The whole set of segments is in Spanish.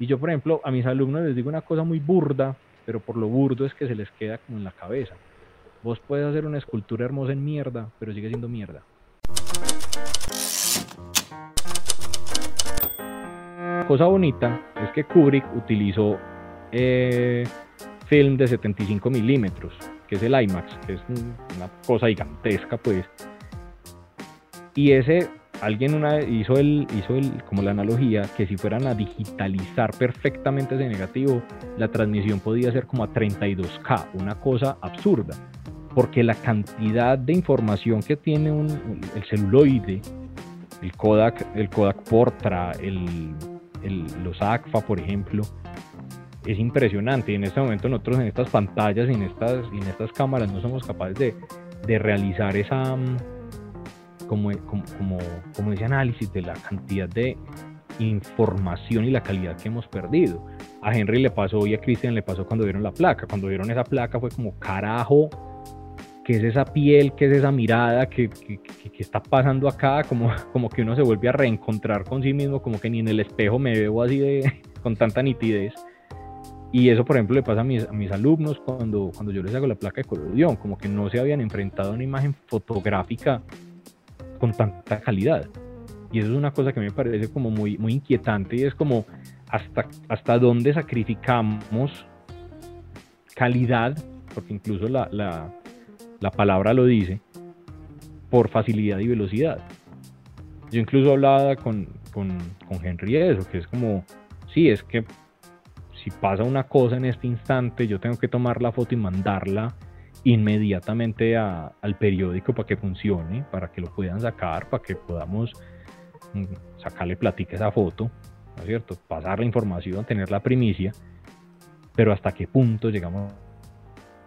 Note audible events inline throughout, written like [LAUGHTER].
Y yo, por ejemplo, a mis alumnos les digo una cosa muy burda, pero por lo burdo es que se les queda como en la cabeza. Vos puedes hacer una escultura hermosa en mierda, pero sigue siendo mierda. Cosa bonita es que Kubrick utilizó eh, film de 75 milímetros, que es el IMAX, que es una cosa gigantesca, pues. Y ese, alguien una hizo el, hizo el, como la analogía, que si fueran a digitalizar perfectamente ese negativo, la transmisión podía ser como a 32K, una cosa absurda porque la cantidad de información que tiene un, el celuloide, el Kodak, el Kodak Portra, el, los ACFA, por ejemplo, es impresionante. Y en este momento nosotros en estas pantallas y en estas, en estas cámaras no somos capaces de, de realizar esa, como, como, como, ese análisis de la cantidad de información y la calidad que hemos perdido. A Henry le pasó y a Christian le pasó cuando vieron la placa. Cuando vieron esa placa fue como carajo qué es esa piel, qué es esa mirada que, que, está pasando acá, como, como que uno se vuelve a reencontrar con sí mismo, como que ni en el espejo me veo así de, [LAUGHS] con tanta nitidez. Y eso, por ejemplo, le pasa a mis, a mis alumnos cuando, cuando yo les hago la placa de colodión, como que no se habían enfrentado a una imagen fotográfica con tanta calidad. Y eso es una cosa que me parece como muy, muy inquietante y es como hasta, hasta dónde sacrificamos calidad, porque incluso la, la, la palabra lo dice, por facilidad y velocidad. Yo incluso hablaba con, con, con Henry eso, que es como, sí, es que si pasa una cosa en este instante, yo tengo que tomar la foto y mandarla inmediatamente al periódico para que funcione, para que lo puedan sacar, para que podamos mm, sacarle platica esa foto, ¿no es cierto? Pasar la información, tener la primicia, pero hasta qué punto llegamos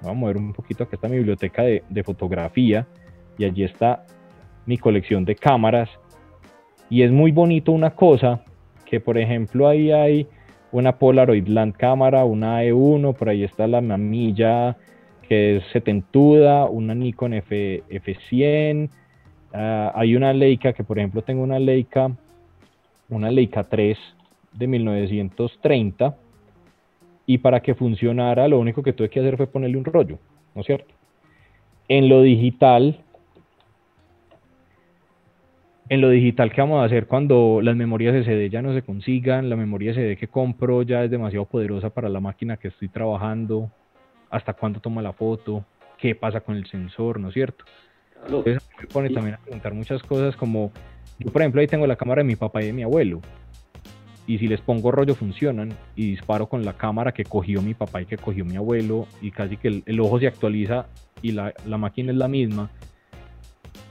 Voy a mover un poquito, acá está mi biblioteca de, fotografía y allí está mi colección de cámaras. Y es muy bonito una cosa, que por ejemplo ahí hay una Polaroid Land cámara, una E1, por ahí está la mamilla que es setentuda, una Nikon F, F100, ah, hay una Leica que por ejemplo tengo una Leica, una Leica 3 de 1930 y para que funcionara lo único que tuve que hacer fue ponerle un rollo, ¿no es cierto? En lo digital, en lo digital, ¿qué vamos a hacer cuando las memorias SD ya no se consigan? La memoria SD que compro ya es demasiado poderosa para la máquina que estoy trabajando. ¿Hasta cuándo toma la foto? ¿Qué pasa con el sensor? ¿No es cierto? Entonces me pone también a preguntar muchas cosas como, yo por ejemplo ahí tengo la cámara de mi papá y de mi abuelo y si les pongo rollo funcionan y disparo con la cámara que cogió mi papá y que cogió mi abuelo y casi que el, ojo se actualiza y la, la, máquina es la misma.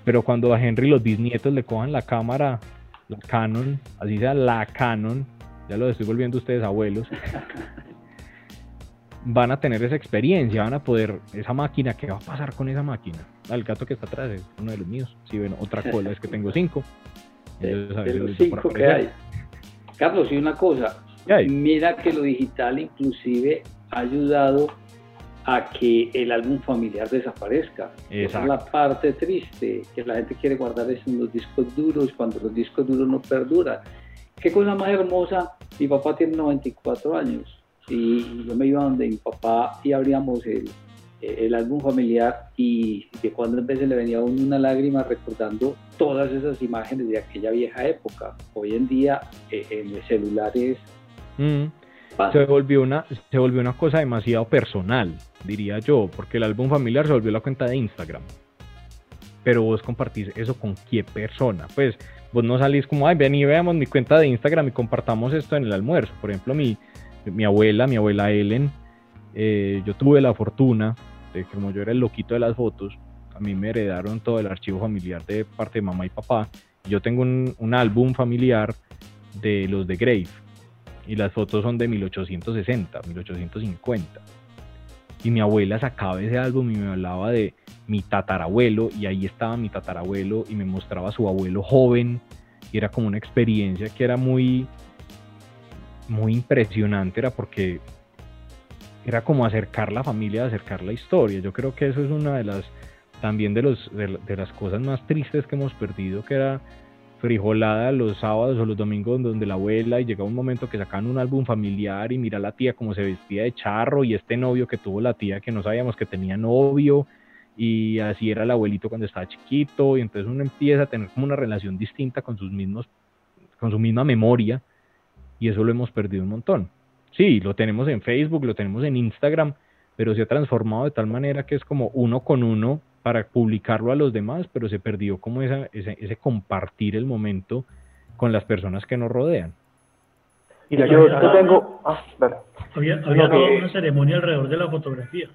Pero cuando a Henry los bisnietos le cojan la cámara, la Canon, así sea la Canon, ya lo estoy volviendo ustedes abuelos, [LAUGHS] van a tener esa experiencia, van a poder, esa máquina, ¿qué va a pasar con esa máquina? El gato que está atrás es uno de los míos. Si ven otra cola es que tengo [LAUGHS] cinco. de los cinco que hay. Carlos, y una cosa, mira que lo digital inclusive ha ayudado a que el álbum familiar desaparezca. Esa es la parte triste, que la gente quiere guardar eso en los discos duros cuando los discos duros no perduran. Qué cosa más hermosa, mi papá tiene 94 años y yo me iba donde mi papá y abríamos el, el álbum familiar y de cuando en vez le venía una lágrima recordando todas esas imágenes de aquella vieja época. Hoy en día eh, en los celulares... Mm. Se volvió, una, se volvió una cosa demasiado personal, diría yo, porque el álbum familiar se volvió la cuenta de Instagram. Pero vos compartís eso con qué persona. Pues vos no salís como, ay, ven y veamos mi cuenta de Instagram y compartamos esto en el almuerzo. Por ejemplo, mi, mi abuela, mi abuela Ellen, eh, yo tuve la fortuna de como yo era el loquito de las fotos, a mí me heredaron todo el archivo familiar de parte de mamá y papá. Yo tengo un, un álbum familiar de los de Grave y las fotos son de 1860, 1850. Y mi abuela sacaba ese álbum y me hablaba de mi tatarabuelo y ahí estaba mi tatarabuelo y me mostraba a su abuelo joven y era como una experiencia que era muy muy impresionante, era porque era como acercar la familia, acercar la historia. Yo creo que eso es una de las también de, los, de, las cosas más tristes que hemos perdido, que era frijolada los sábados o los domingos donde la abuela y llegaba un momento que sacaban un álbum familiar y mira la tía como se vestía de charro y este novio que tuvo la tía que no sabíamos que tenía novio y así era el abuelito cuando estaba chiquito y entonces uno empieza a tener como una relación distinta con sus mismos con su misma memoria y eso lo hemos perdido un montón. Sí, lo tenemos en Facebook, lo tenemos en Instagram, pero se ha transformado de tal manera que es como uno con uno para publicarlo a los demás, pero se perdió como esa, ese, ese compartir el momento con las personas que nos rodean. Y yo, yo tengo... Ah, Había, había toda una ceremonia alrededor de la fotografía.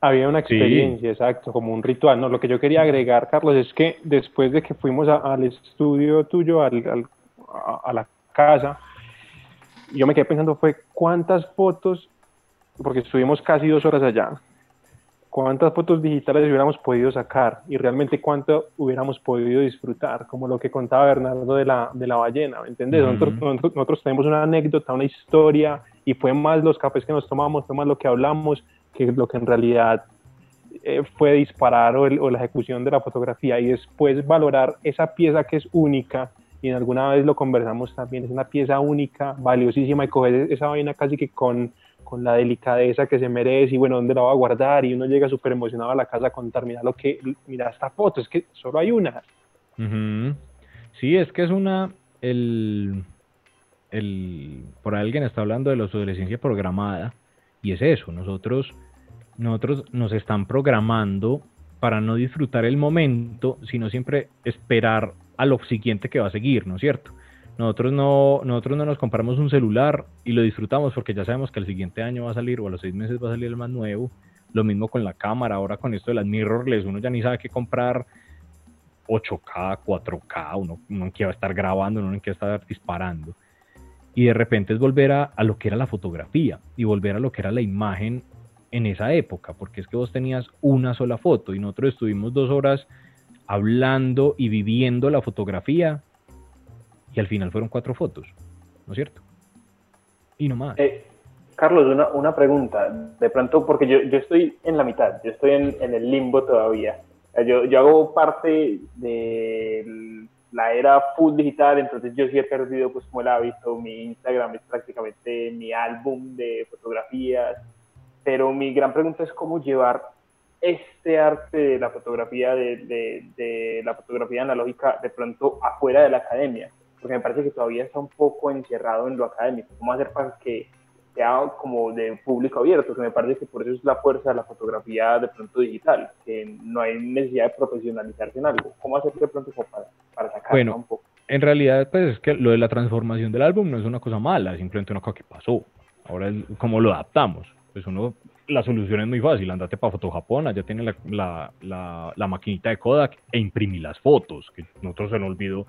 Había una experiencia, exacto, como un ritual. No, lo que yo quería agregar, Carlos, es que después de que fuimos al estudio tuyo, al, al, a, la casa, yo me quedé pensando fue cuántas fotos, porque estuvimos casi dos horas allá, cuántas fotos digitales hubiéramos podido sacar y realmente cuánto hubiéramos podido disfrutar, como lo que contaba Bernardo de la, de la ballena, ¿me entiendes? nosotros, nosotros, tenemos una anécdota, una historia, y fue más los cafés que nos tomamos, fue más lo que hablamos, que lo que en realidad eh, fue disparar o, la ejecución de la fotografía y después valorar esa pieza que es única y en alguna vez lo conversamos también, es una pieza única, valiosísima y coger esa vaina casi que con, con la delicadeza que se merece y bueno, ¿dónde la va a guardar? Y uno llega súper emocionado a la casa a contar, mira lo que, mira esta foto, es que solo hay una. Sí, es que es una, el, el, por alguien está hablando de la adolescencia programada y es eso, nosotros nosotros nos están programando para no disfrutar el momento, sino siempre esperar a lo siguiente que va a seguir, ¿no es cierto? Nosotros no, nosotros no nos compramos un celular y lo disfrutamos porque ya sabemos que el siguiente año va a salir o a los seis meses va a salir el más nuevo. Lo mismo con la cámara, ahora con esto de las mirrorless, uno ya ni sabe qué comprar 8K, 4K, uno, no quiere estar grabando, uno no quiere estar disparando. Y de repente es volver a, a lo que era la fotografía y volver a lo que era la imagen en esa época, porque es que vos tenías una sola foto y nosotros estuvimos dos horas hablando y viviendo la fotografía y al final fueron cuatro fotos, ¿no es cierto? Y no más. Eh, Carlos, una, una, pregunta, de pronto, porque yo, yo, estoy en la mitad, yo estoy en, en el limbo todavía. Yo, yo, hago parte de la era full digital, entonces yo sí he perdido pues como el hábito, mi Instagram es prácticamente mi álbum de fotografías, pero mi gran pregunta es cómo llevar este arte de la fotografía, de, de, la fotografía analógica, de pronto afuera de la academia, porque me parece que todavía está un poco encerrado en lo académico. ¿Cómo hacer para que sea como de público abierto? Que me parece que por eso es la fuerza de la fotografía de pronto digital, que no hay necesidad de profesionalizarse en algo. ¿Cómo hacer de pronto para, para bueno, un poco? En realidad, pues es que lo de la transformación del álbum no es una cosa mala, simplemente una cosa que pasó. Ahora, es ¿cómo lo adaptamos? Pues uno, la solución es muy fácil, andate para Foto Japón, allá tiene la, la, maquinita de Kodak e imprimí las fotos, que nosotros se nos olvidó,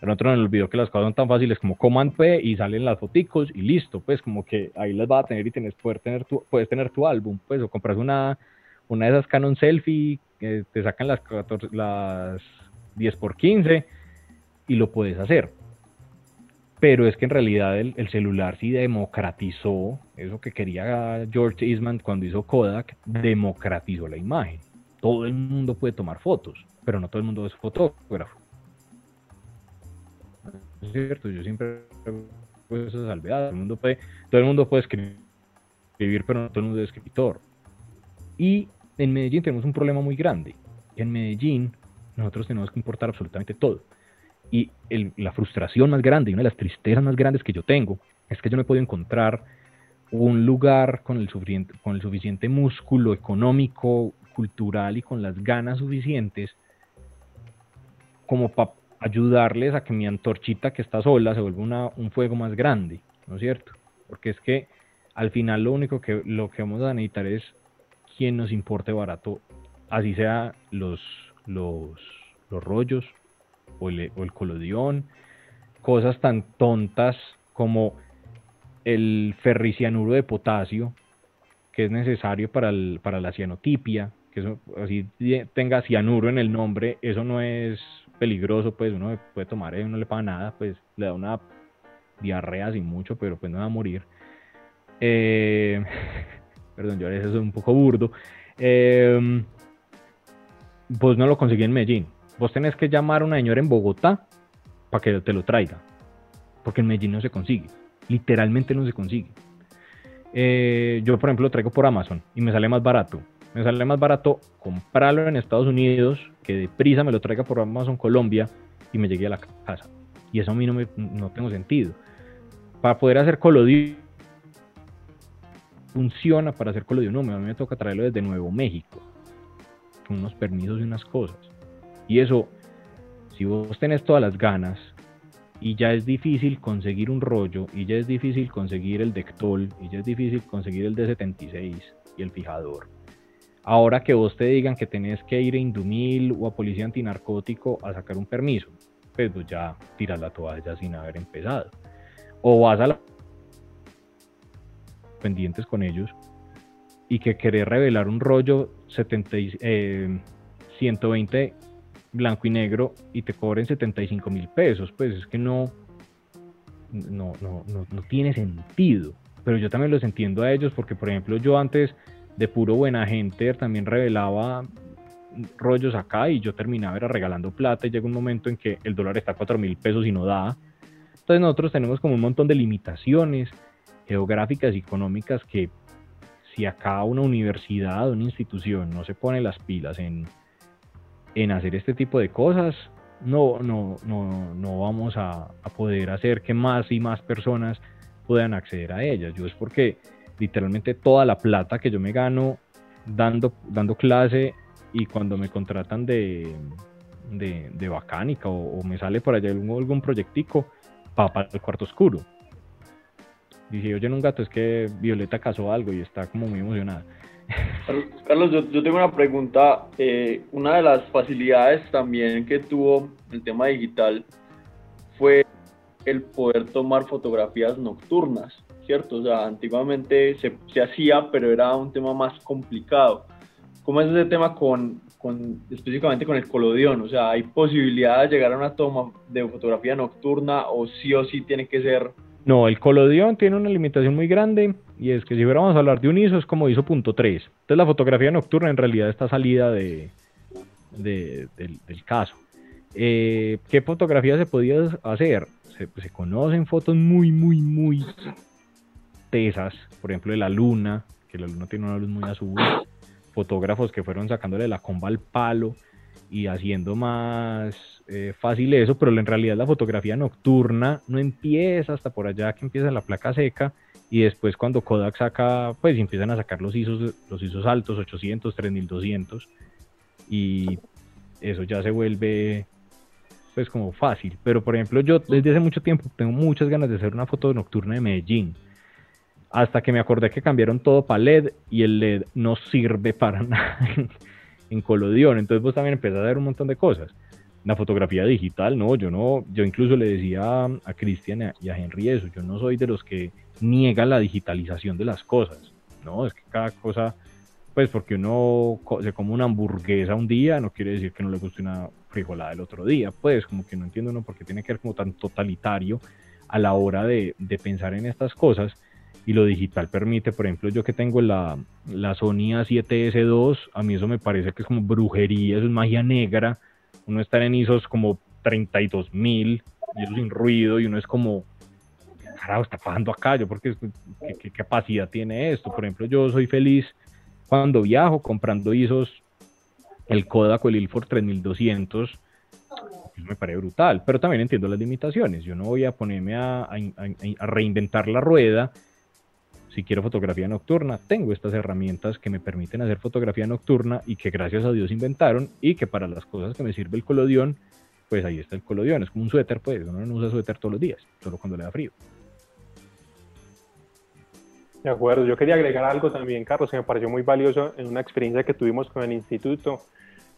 nosotros nos olvidó que las cosas son tan fáciles como Command P y salen las foticos y listo, pues como que ahí las vas a tener y tienes, poder tener tu, puedes tener tu álbum, pues, o compras una, una de esas Canon Selfie, que te sacan las, 14, las 10 por 15 y lo puedes hacer pero es que en realidad el, celular sí democratizó eso que quería George Eastman cuando hizo Kodak, democratizó la imagen. Todo el mundo puede tomar fotos, pero no todo el mundo es fotógrafo. Es cierto, yo siempre pues esa salvedad. Todo el mundo puede, todo el mundo puede escribir, pero no todo el mundo es escritor. Y en Medellín tenemos un problema muy grande. En Medellín nosotros tenemos que importar absolutamente todo. Y la frustración más grande y una de las tristezas más grandes que yo tengo es que yo no he podido encontrar un lugar con el, suficiente, con el suficiente músculo económico, cultural y con las ganas suficientes como para ayudarles a que mi antorchita que está sola se vuelva un fuego más grande, ¿no es cierto? Porque es que al final lo único que, lo que vamos a necesitar es quien nos importe barato, así sea los, los, los rollos, o el, colodión, cosas tan tontas como el ferricianuro de potasio, que es necesario para, para la cianotipia, que eso, así tenga cianuro en el nombre, eso no es peligroso, pues uno puede tomar, no le paga nada, pues le da una diarrea sin mucho, pero pues no va a morir. Eh, [LAUGHS] perdón, yo a veces soy un poco burdo. Eh, pues no lo conseguí en Medellín, vos tenés que llamar a una señora en Bogotá para que te lo traiga. Porque en Medellín no se consigue. Literalmente no se consigue. Eh, yo, por ejemplo, lo traigo por Amazon y me sale más barato. Me sale más barato comprarlo en Estados Unidos que deprisa me lo traiga por Amazon Colombia y me llegue a la casa. Y eso a mí no, me, no tengo sentido. Para poder hacer colodión funciona para hacer colodión. No, a mí me toca traerlo desde Nuevo México. Con unos permisos y unas cosas. Y eso, si vos tenés todas las ganas y ya es difícil conseguir un rollo, y ya es difícil conseguir el Dectol, y ya es difícil conseguir el D76 y el fijador. Ahora que vos te digan que tenés que ir a Indumil o a Policía Antinarcótico a sacar un permiso, pues ya tiras la toalla sin haber empezado. O vas a la pendientes con ellos y que querés revelar un rollo 70, 120 blanco y negro y te cobren 75 mil pesos, pues es que no, no, no, no, tiene sentido. Pero yo también los entiendo a ellos porque, por ejemplo, yo antes de puro buena gente también revelaba rollos acá y yo terminaba era regalando plata y llega un momento en que el dólar está a 4 mil pesos y no da. Entonces nosotros tenemos como un montón de limitaciones geográficas y económicas que si acá una universidad, una institución no se pone las pilas en, en hacer este tipo de cosas, no, no, no, no vamos a, poder hacer que más y más personas puedan acceder a ellas. Yo es porque literalmente toda la plata que yo me gano dando, dando clase y cuando me contratan de, de, bacánica o, me sale por allá algún, algún proyectico, va para el cuarto oscuro. Dije, oye, en un gato es que Violeta casó algo y está como muy emocionada. [LAUGHS] Carlos, yo, tengo una pregunta. Eh, una de las facilidades también que tuvo el tema digital fue el poder tomar fotografías nocturnas, ¿cierto? O sea, antiguamente se, se hacía, pero era un tema más complicado. ¿Cómo es ese tema con, con, específicamente con el colodión? O sea, ¿hay posibilidad de llegar a una toma de fotografía nocturna o sí o sí tiene que ser no, el colodión tiene una limitación muy grande y es que si fuéramos a hablar de un ISO es como ISO punto .3. Entonces la fotografía nocturna en realidad está salida de, del, caso. Eh, ¿Qué fotografía se podía hacer? Se, conocen fotos muy, muy, muy tesas, por ejemplo de la luna, que la luna tiene una luz muy azul, fotógrafos que fueron sacándole la comba al palo y haciendo más eh, fácil eso, pero en realidad la fotografía nocturna no empieza hasta por allá que empieza la placa seca y después cuando Kodak saca, pues empiezan a sacar los ISOs, los ISOs altos, 800, 3200 y eso ya se vuelve pues como fácil, pero por ejemplo yo desde hace mucho tiempo tengo muchas ganas de hacer una foto nocturna de Medellín, hasta que me acordé que cambiaron todo para LED y el LED no sirve para [LAUGHS] nada en colodión. Entonces vos también empezás a ver un montón de cosas. La fotografía digital, no, yo no, yo incluso le decía a Cristian y a Henry eso, yo no soy de los que niega la digitalización de las cosas, no, es que cada cosa, pues porque uno se come una hamburguesa un día, no quiere decir que no le guste una frijolada el otro día, pues como que no entiendo uno por qué tiene que ser como tan totalitario a la hora de, de pensar en estas cosas. Y lo digital permite, por ejemplo, yo que tengo la, la Sony A7S2, a mí eso me parece que es como brujería, eso es magia negra, uno está en ISOs como 32 mil y eso sin ruido y uno es como, carajo, está pasando acá, yo porque ¿qué, capacidad tiene esto, por ejemplo, yo soy feliz cuando viajo comprando ISOs, el Kodak o el Ilford 3200, me parece brutal, pero también entiendo las limitaciones. Yo no voy a ponerme a, a, reinventar la rueda si quiero fotografía nocturna, tengo estas herramientas que me permiten hacer fotografía nocturna y que gracias a Dios inventaron y que para las cosas que me sirve el colodión, pues ahí está el colodión, es como un suéter, pues uno no usa suéter todos los días, solo cuando le da frío. De acuerdo, yo quería agregar algo también, Carlos, que me pareció muy valioso en una experiencia que tuvimos con el instituto,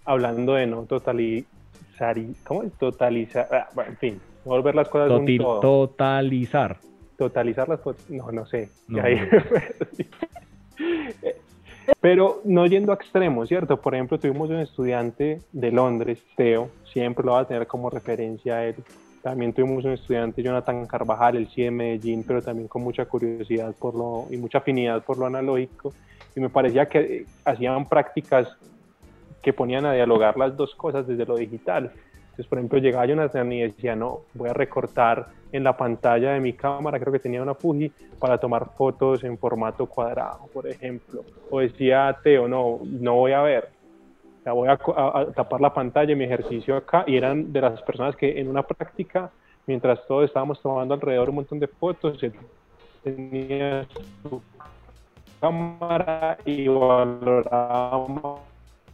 hablando de no totalizar, ¿cómo es? Totalizar, ah, bueno, en fin, volver las cosas un todo. Totalizar totalizar las fotos, no, no sé. [LAUGHS] Pero no yendo a extremos, ¿cierto? Por ejemplo, tuvimos un estudiante de Londres, Teo, siempre lo va a tener como referencia a él. También tuvimos un estudiante, Jonathan Carvajal, el sí de Medellín, pero también con mucha curiosidad por lo, y mucha afinidad por lo analógico. Y me parecía que hacían prácticas que ponían a dialogar las dos cosas desde lo digital. Entonces, por ejemplo, llegaba Jonathan y decía, no, voy a recortar en la pantalla de mi cámara, creo que tenía una Fuji, para tomar fotos en formato cuadrado, por ejemplo. O decía Teo, no, no voy a ver, ya voy a, tapar la pantalla y mi ejercicio acá. Y eran de las personas que en una práctica, mientras todos estábamos tomando alrededor un montón de fotos, tenía su cámara y valoraba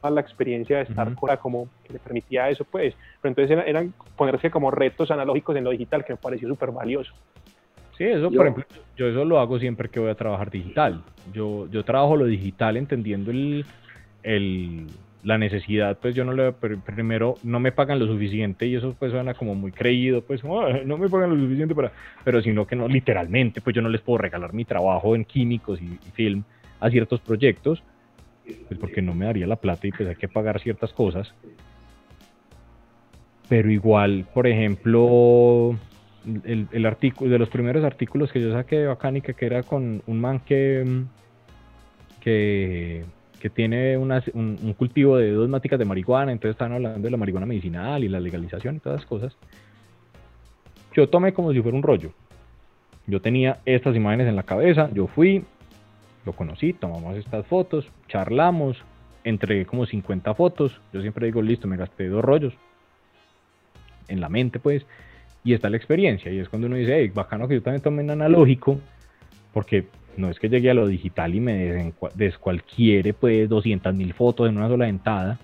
la experiencia de estar uh como que le permitía eso, pues. Pero entonces eran, ponerse como retos analógicos en lo digital que me pareció súper valioso. Sí, eso, por ejemplo, yo eso lo hago siempre que voy a trabajar digital. Yo, yo trabajo lo digital entendiendo el, el, la necesidad, pues yo no le, primero no me pagan lo suficiente y eso pues suena como muy creído, pues no me pagan lo suficiente para, pero sino que no, literalmente, pues yo no les puedo regalar mi trabajo en químicos y film a ciertos proyectos, pues porque no me daría la plata y pues hay que pagar ciertas cosas. Pero igual, por ejemplo, el, artículo, de los primeros artículos que yo saqué de Bacánica, que era con un man que, que, tiene un, cultivo de dos máticas de marihuana, entonces estaban hablando de la marihuana medicinal y la legalización y todas esas cosas. Yo tomé como si fuera un rollo. Yo tenía estas imágenes en la cabeza, yo fui, lo conocí, tomamos estas fotos, charlamos, entregué como 50 fotos, yo siempre digo, listo, me gasté dos rollos en la mente pues, y está la experiencia, y es cuando uno dice, hey, bacano que yo también tome en analógico, porque no es que llegue a lo digital y me descualquiere pues 200 mil fotos en una sola dentada,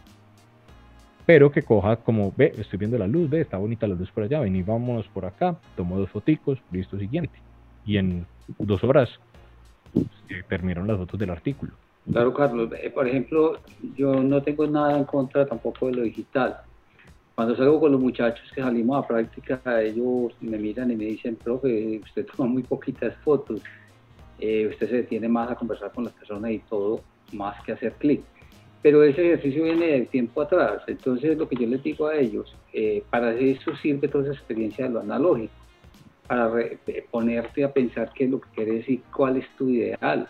pero que coja como, ve, estoy viendo la luz, ve, está bonita la luz por allá, vení, vámonos por acá, tomo dos foticos, listo, siguiente. Y en dos horas terminaron las fotos del artículo. Claro, Carlos. Eh, por ejemplo, yo no tengo nada en contra tampoco de lo digital. Cuando salgo con los muchachos que salimos a práctica, ellos me miran y me dicen, profe, usted toma muy poquitas fotos, eh, usted se detiene más a conversar con las personas y todo, más que hacer clic. Pero ese ejercicio viene de tiempo atrás, entonces lo que yo les digo a ellos, eh, para eso sirve toda esa experiencia de lo analógico para ponerte a pensar qué es lo que quieres y cuál es tu ideal,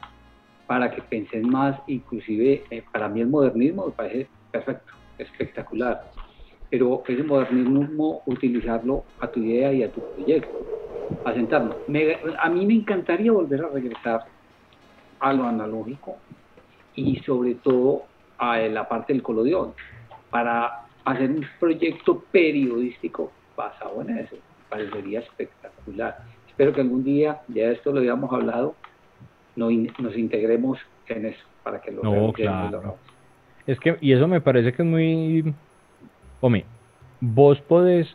para que penses más, inclusive eh, para mí el modernismo me parece perfecto, espectacular, pero ese modernismo utilizarlo a tu idea y a tu proyecto, a sentarnos. a mí me encantaría volver a regresar a lo analógico y sobre todo a la parte del colodión, para hacer un proyecto periodístico basado en eso parecería espectacular. Espero que algún día, ya esto lo habíamos hablado, no nos integremos en eso para que lo no, claro. Es que, y eso me parece que es muy... Hombre, vos podés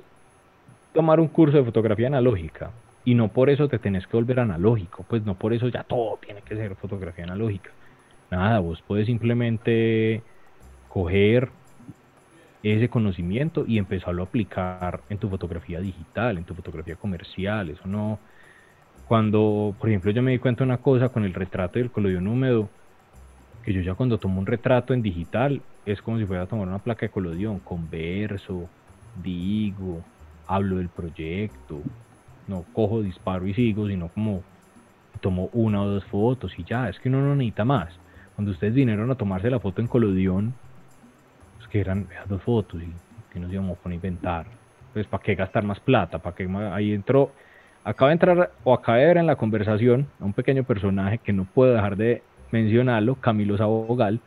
tomar un curso de fotografía analógica y no por eso te tenés que volver analógico, pues no por eso ya todo tiene que ser fotografía analógica. Nada, vos podés simplemente coger ese conocimiento y empezarlo a aplicar en tu fotografía digital, en tu fotografía comercial, eso no... Cuando, por ejemplo, yo me di cuenta de una cosa con el retrato del colodión húmedo, que yo ya cuando tomo un retrato en digital es como si fuera a tomar una placa de colodión, converso, digo, hablo del proyecto, no cojo, disparo y sigo, sino como tomo una o dos fotos y ya, es que uno no necesita más. Cuando ustedes vinieron a tomarse la foto en colodión, que eran dos fotos y que nos íbamos a inventar. Pues, ¿para qué gastar más plata? ¿Para qué Ahí entró, acaba de entrar o acaba de ver en la conversación a un pequeño personaje que no puedo dejar de mencionarlo, Camilo Sabogal,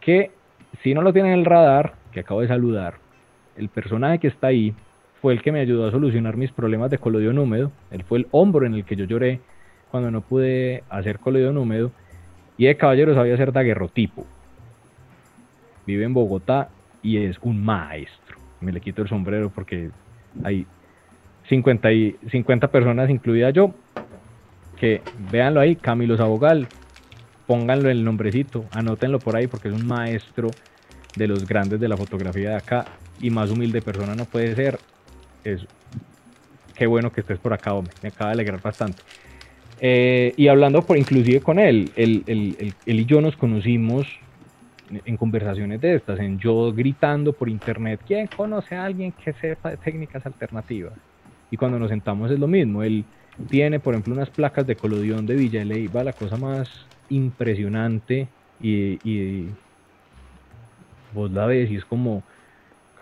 que si no lo tienen en el radar, que acabo de saludar, el personaje que está ahí fue el que me ayudó a solucionar mis problemas de colodión húmedo. Él fue el hombro en el que yo lloré cuando no pude hacer colodión húmedo. Y de caballero sabía hacer daguerrotipo vive en Bogotá y es un maestro. Me le quito el sombrero porque hay 50, y, 50 personas, incluida yo, que véanlo ahí, Camilo Sabogal, pónganlo en el nombrecito, anótenlo por ahí porque es un maestro de los grandes de la fotografía de acá y más humilde persona no puede ser. Es qué bueno que estés por acá, hombre, me acaba de alegrar bastante. Eh, y hablando por inclusive con él, él, él, y yo nos conocimos en conversaciones de estas, en yo gritando por internet, ¿quién conoce a alguien que sepa de técnicas alternativas? Y cuando nos sentamos es lo mismo, él tiene, por ejemplo, unas placas de colodión de Villa va la cosa más impresionante y, y vos la ves y es como,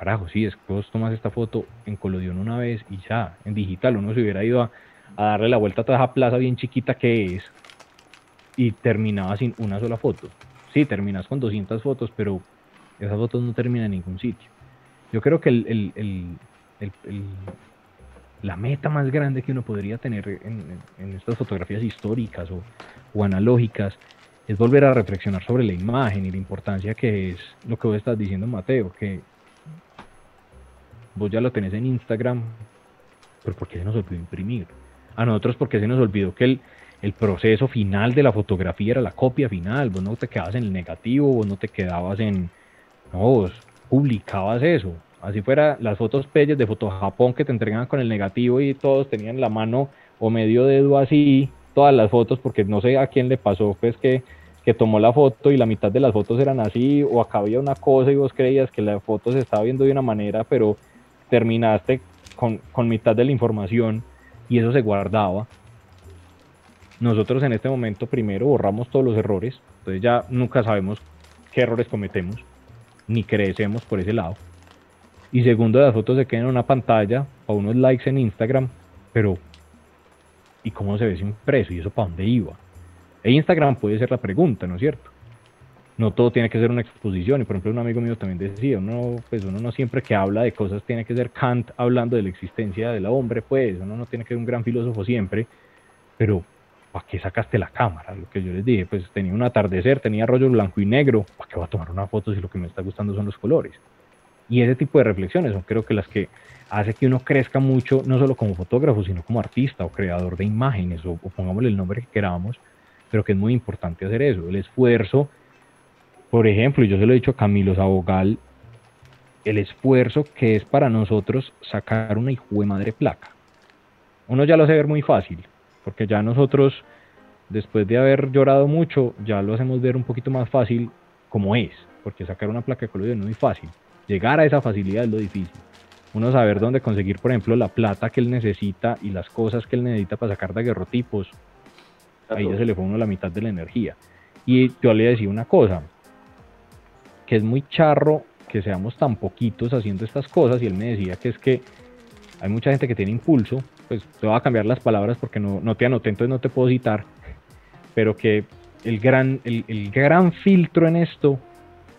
carajo, sí, es que vos tomas esta foto en colodión una vez y ya, en digital, uno se hubiera ido a, darle la vuelta a toda esa plaza bien chiquita que es y terminaba sin una sola foto. Sí, terminas con 200 fotos, pero esas fotos no terminan en ningún sitio. Yo creo que el, la meta más grande que uno podría tener en, estas fotografías históricas o, analógicas es volver a reflexionar sobre la imagen y la importancia que es lo que vos estás diciendo, Mateo, que vos ya lo tenés en Instagram, pero ¿por qué se nos olvidó imprimir? A nosotros porque se nos olvidó que el, el proceso final de la fotografía era la copia final, vos no te quedabas en el negativo, vos no te quedabas en... No, vos publicabas eso, así fuera las fotos pelles de Foto Japón que te entregan con el negativo y todos tenían la mano o medio dedo así, todas las fotos, porque no sé a quién le pasó, pues que, que tomó la foto y la mitad de las fotos eran así, o acá había una cosa y vos creías que la foto se estaba viendo de una manera, pero terminaste con, con mitad de la información y eso se guardaba. Nosotros en este momento primero borramos todos los errores, entonces ya nunca sabemos qué errores cometemos, ni crecemos por ese lado y segundo, las fotos se quedan en una pantalla o unos likes en Instagram, pero ¿y cómo se ve ese impreso? ¿Y eso para dónde iba? E Instagram puede ser la pregunta, ¿no es cierto? No todo tiene que ser una exposición. Y por ejemplo, un amigo mío también decía, uno, pues uno no siempre que habla de cosas tiene que ser Kant hablando de la existencia del hombre, pues uno no tiene que ser un gran filósofo siempre, pero ¿para qué sacaste la cámara? Lo que yo les dije, pues tenía un atardecer, tenía rollo blanco y negro, ¿para qué va a tomar una foto si lo que me está gustando son los colores? Y ese tipo de reflexiones son creo que las que hace que uno crezca mucho, no solo como fotógrafo, sino como artista o creador de imágenes, o, pongámosle el nombre que queramos, pero que es muy importante hacer eso. El esfuerzo, por ejemplo, y yo se lo he dicho a Camilo Sabogal, el esfuerzo que es para nosotros sacar una hijo de madre placa. Uno ya lo hace ver muy fácil, porque ya nosotros, después de haber llorado mucho, ya lo hacemos ver un poquito más fácil como es, porque sacar una placa de color no es muy fácil llegar a esa facilidad es lo difícil. Uno saber dónde conseguir, por ejemplo, la plata que él necesita y las cosas que él necesita para sacar daguerrotipos, ahí ya se le fue uno la mitad de la energía. Y yo le decía una cosa, que es muy charro que seamos tan poquitos haciendo estas cosas, y él me decía que es que hay mucha gente que tiene impulso, pues te voy a cambiar las palabras porque no, no te anoté, entonces no te puedo citar, pero que el gran, el, el gran filtro en esto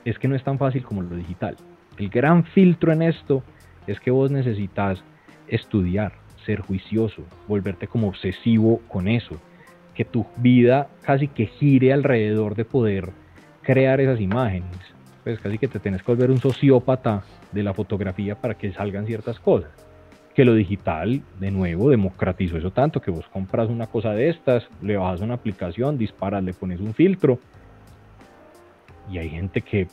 es que no es tan fácil como lo digital. El gran filtro en esto es que vos necesitas estudiar, ser juicioso, volverte como obsesivo con eso, que tu vida casi que gire alrededor de poder crear esas imágenes. Pues casi que te tenés que volver un sociópata de la fotografía para que salgan ciertas cosas. Que lo digital, de nuevo, democratizó eso tanto que vos compras una cosa de estas, le bajas una aplicación, disparas, le pones un filtro. Y hay gente que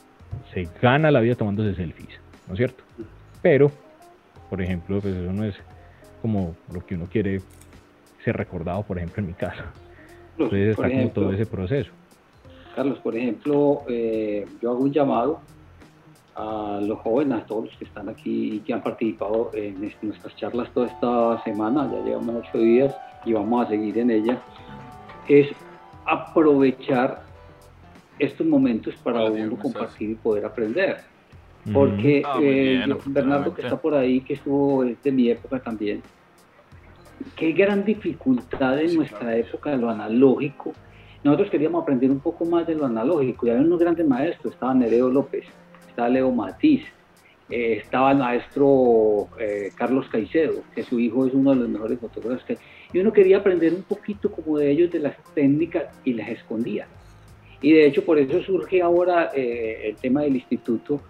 se gana la vida tomándose selfies, ¿no es cierto? Pero, por ejemplo, pues eso no es como lo que uno quiere ser recordado, por ejemplo, en mi caso. Entonces está como todo ese proceso. Carlos, por ejemplo, eh, yo hago un llamado a los jóvenes, a todos los que están aquí y que han participado en nuestras charlas toda esta semana, ya llevamos ocho días y vamos a seguir en ella, es aprovechar estos momentos para uno compartir y poder aprender. Porque ah, eh, Bernardo, que está por ahí, que estuvo de mi época también, qué gran dificultad en nuestra época de lo analógico. Nosotros queríamos aprender un poco más de lo analógico y había unos grandes maestros, estaba Nereo López, estaba Leo Matiz, eh, estaba el maestro eh, Carlos Caicedo, que su hijo es uno de los mejores fotógrafos que Y uno quería aprender un poquito como de ellos de las técnicas y las escondía. Y de hecho por eso surge ahora eh, el tema del instituto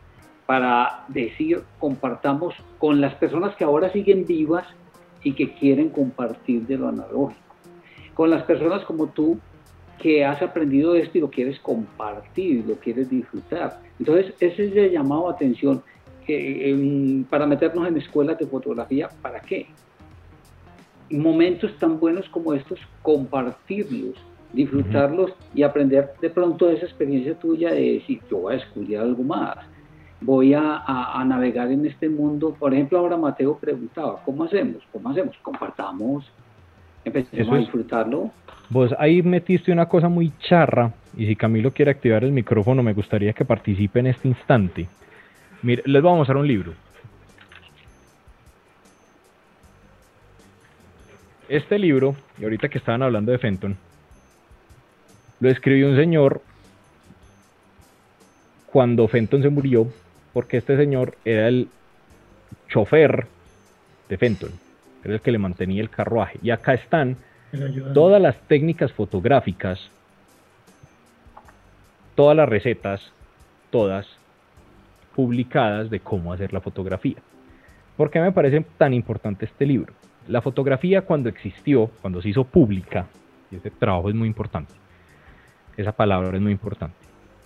para decir, compartamos con las personas que ahora siguen vivas y que quieren compartir de lo analógico. Con las personas como tú que has aprendido esto y lo quieres compartir, lo quieres disfrutar. Entonces, ese es el llamado a atención que, para meternos en escuelas de fotografía, ¿para qué? Momentos tan buenos como estos, compartirlos, disfrutarlos y aprender de pronto de esa experiencia tuya de decir, yo voy a descubrir algo más, voy a, a, navegar en este mundo. Por ejemplo, ahora Mateo preguntaba, ¿cómo hacemos? ¿Cómo hacemos? Compartamos, empecemos a disfrutarlo. Vos ahí metiste una cosa muy charra, y si Camilo quiere activar el micrófono, me gustaría que participe en este instante. Mire, les voy a mostrar un libro. Este libro, y ahorita que estaban hablando de Fenton, lo escribió un señor cuando Fenton se murió, porque este señor era el chofer de Fenton era el que le mantenía el carruaje. Y acá están todas las técnicas fotográficas, todas las recetas, todas publicadas de cómo hacer la fotografía. ¿Por qué me parece tan importante este libro? La fotografía cuando existió, cuando se hizo pública, y ese trabajo es muy importante, esa palabra es muy importante.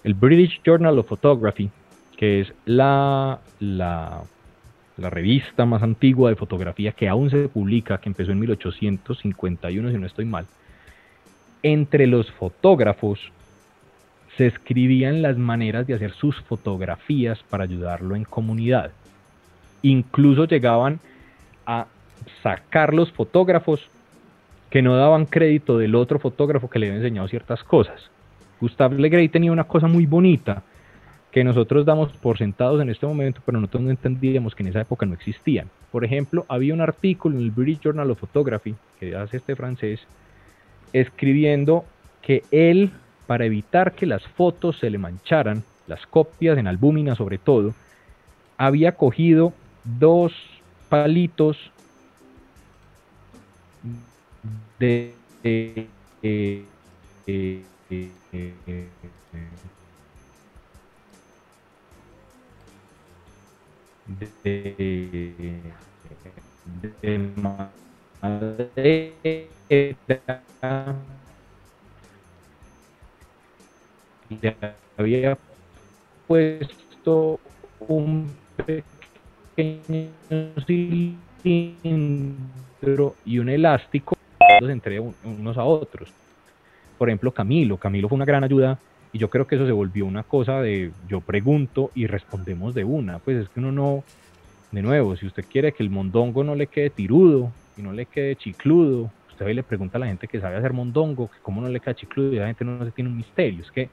El British Journal of Photography, que es la, la, la revista más antigua de fotografía que aún se publica, que empezó en 1851, si no estoy mal, entre los fotógrafos se escribían las maneras de hacer sus fotografías para ayudarlo en comunidad. Incluso llegaban a sacar los fotógrafos que no daban crédito del otro fotógrafo que le había enseñado ciertas cosas. Gustave Legrey tenía una cosa muy bonita que nosotros damos por sentados en este momento, pero nosotros no entendíamos que en esa época no existían. Por ejemplo, había un artículo en el British Journal of Photography que hace este francés escribiendo que él, para evitar que las fotos se le mancharan, las copias en albúmina sobre todo, había cogido dos palitos de, de, le había puesto un pequeño cilindro y un elástico entre unos a otros. Por ejemplo, Camilo. Camilo fue una gran ayuda y yo creo que eso se volvió una cosa de yo pregunto y respondemos de una. Pues es que uno no, de nuevo, si usted quiere que el mondongo no le quede tirudo y no le quede chicludo, usted le pregunta a la gente que sabe hacer mondongo, que cómo no le queda chicludo y la gente no se tiene un misterio. Es que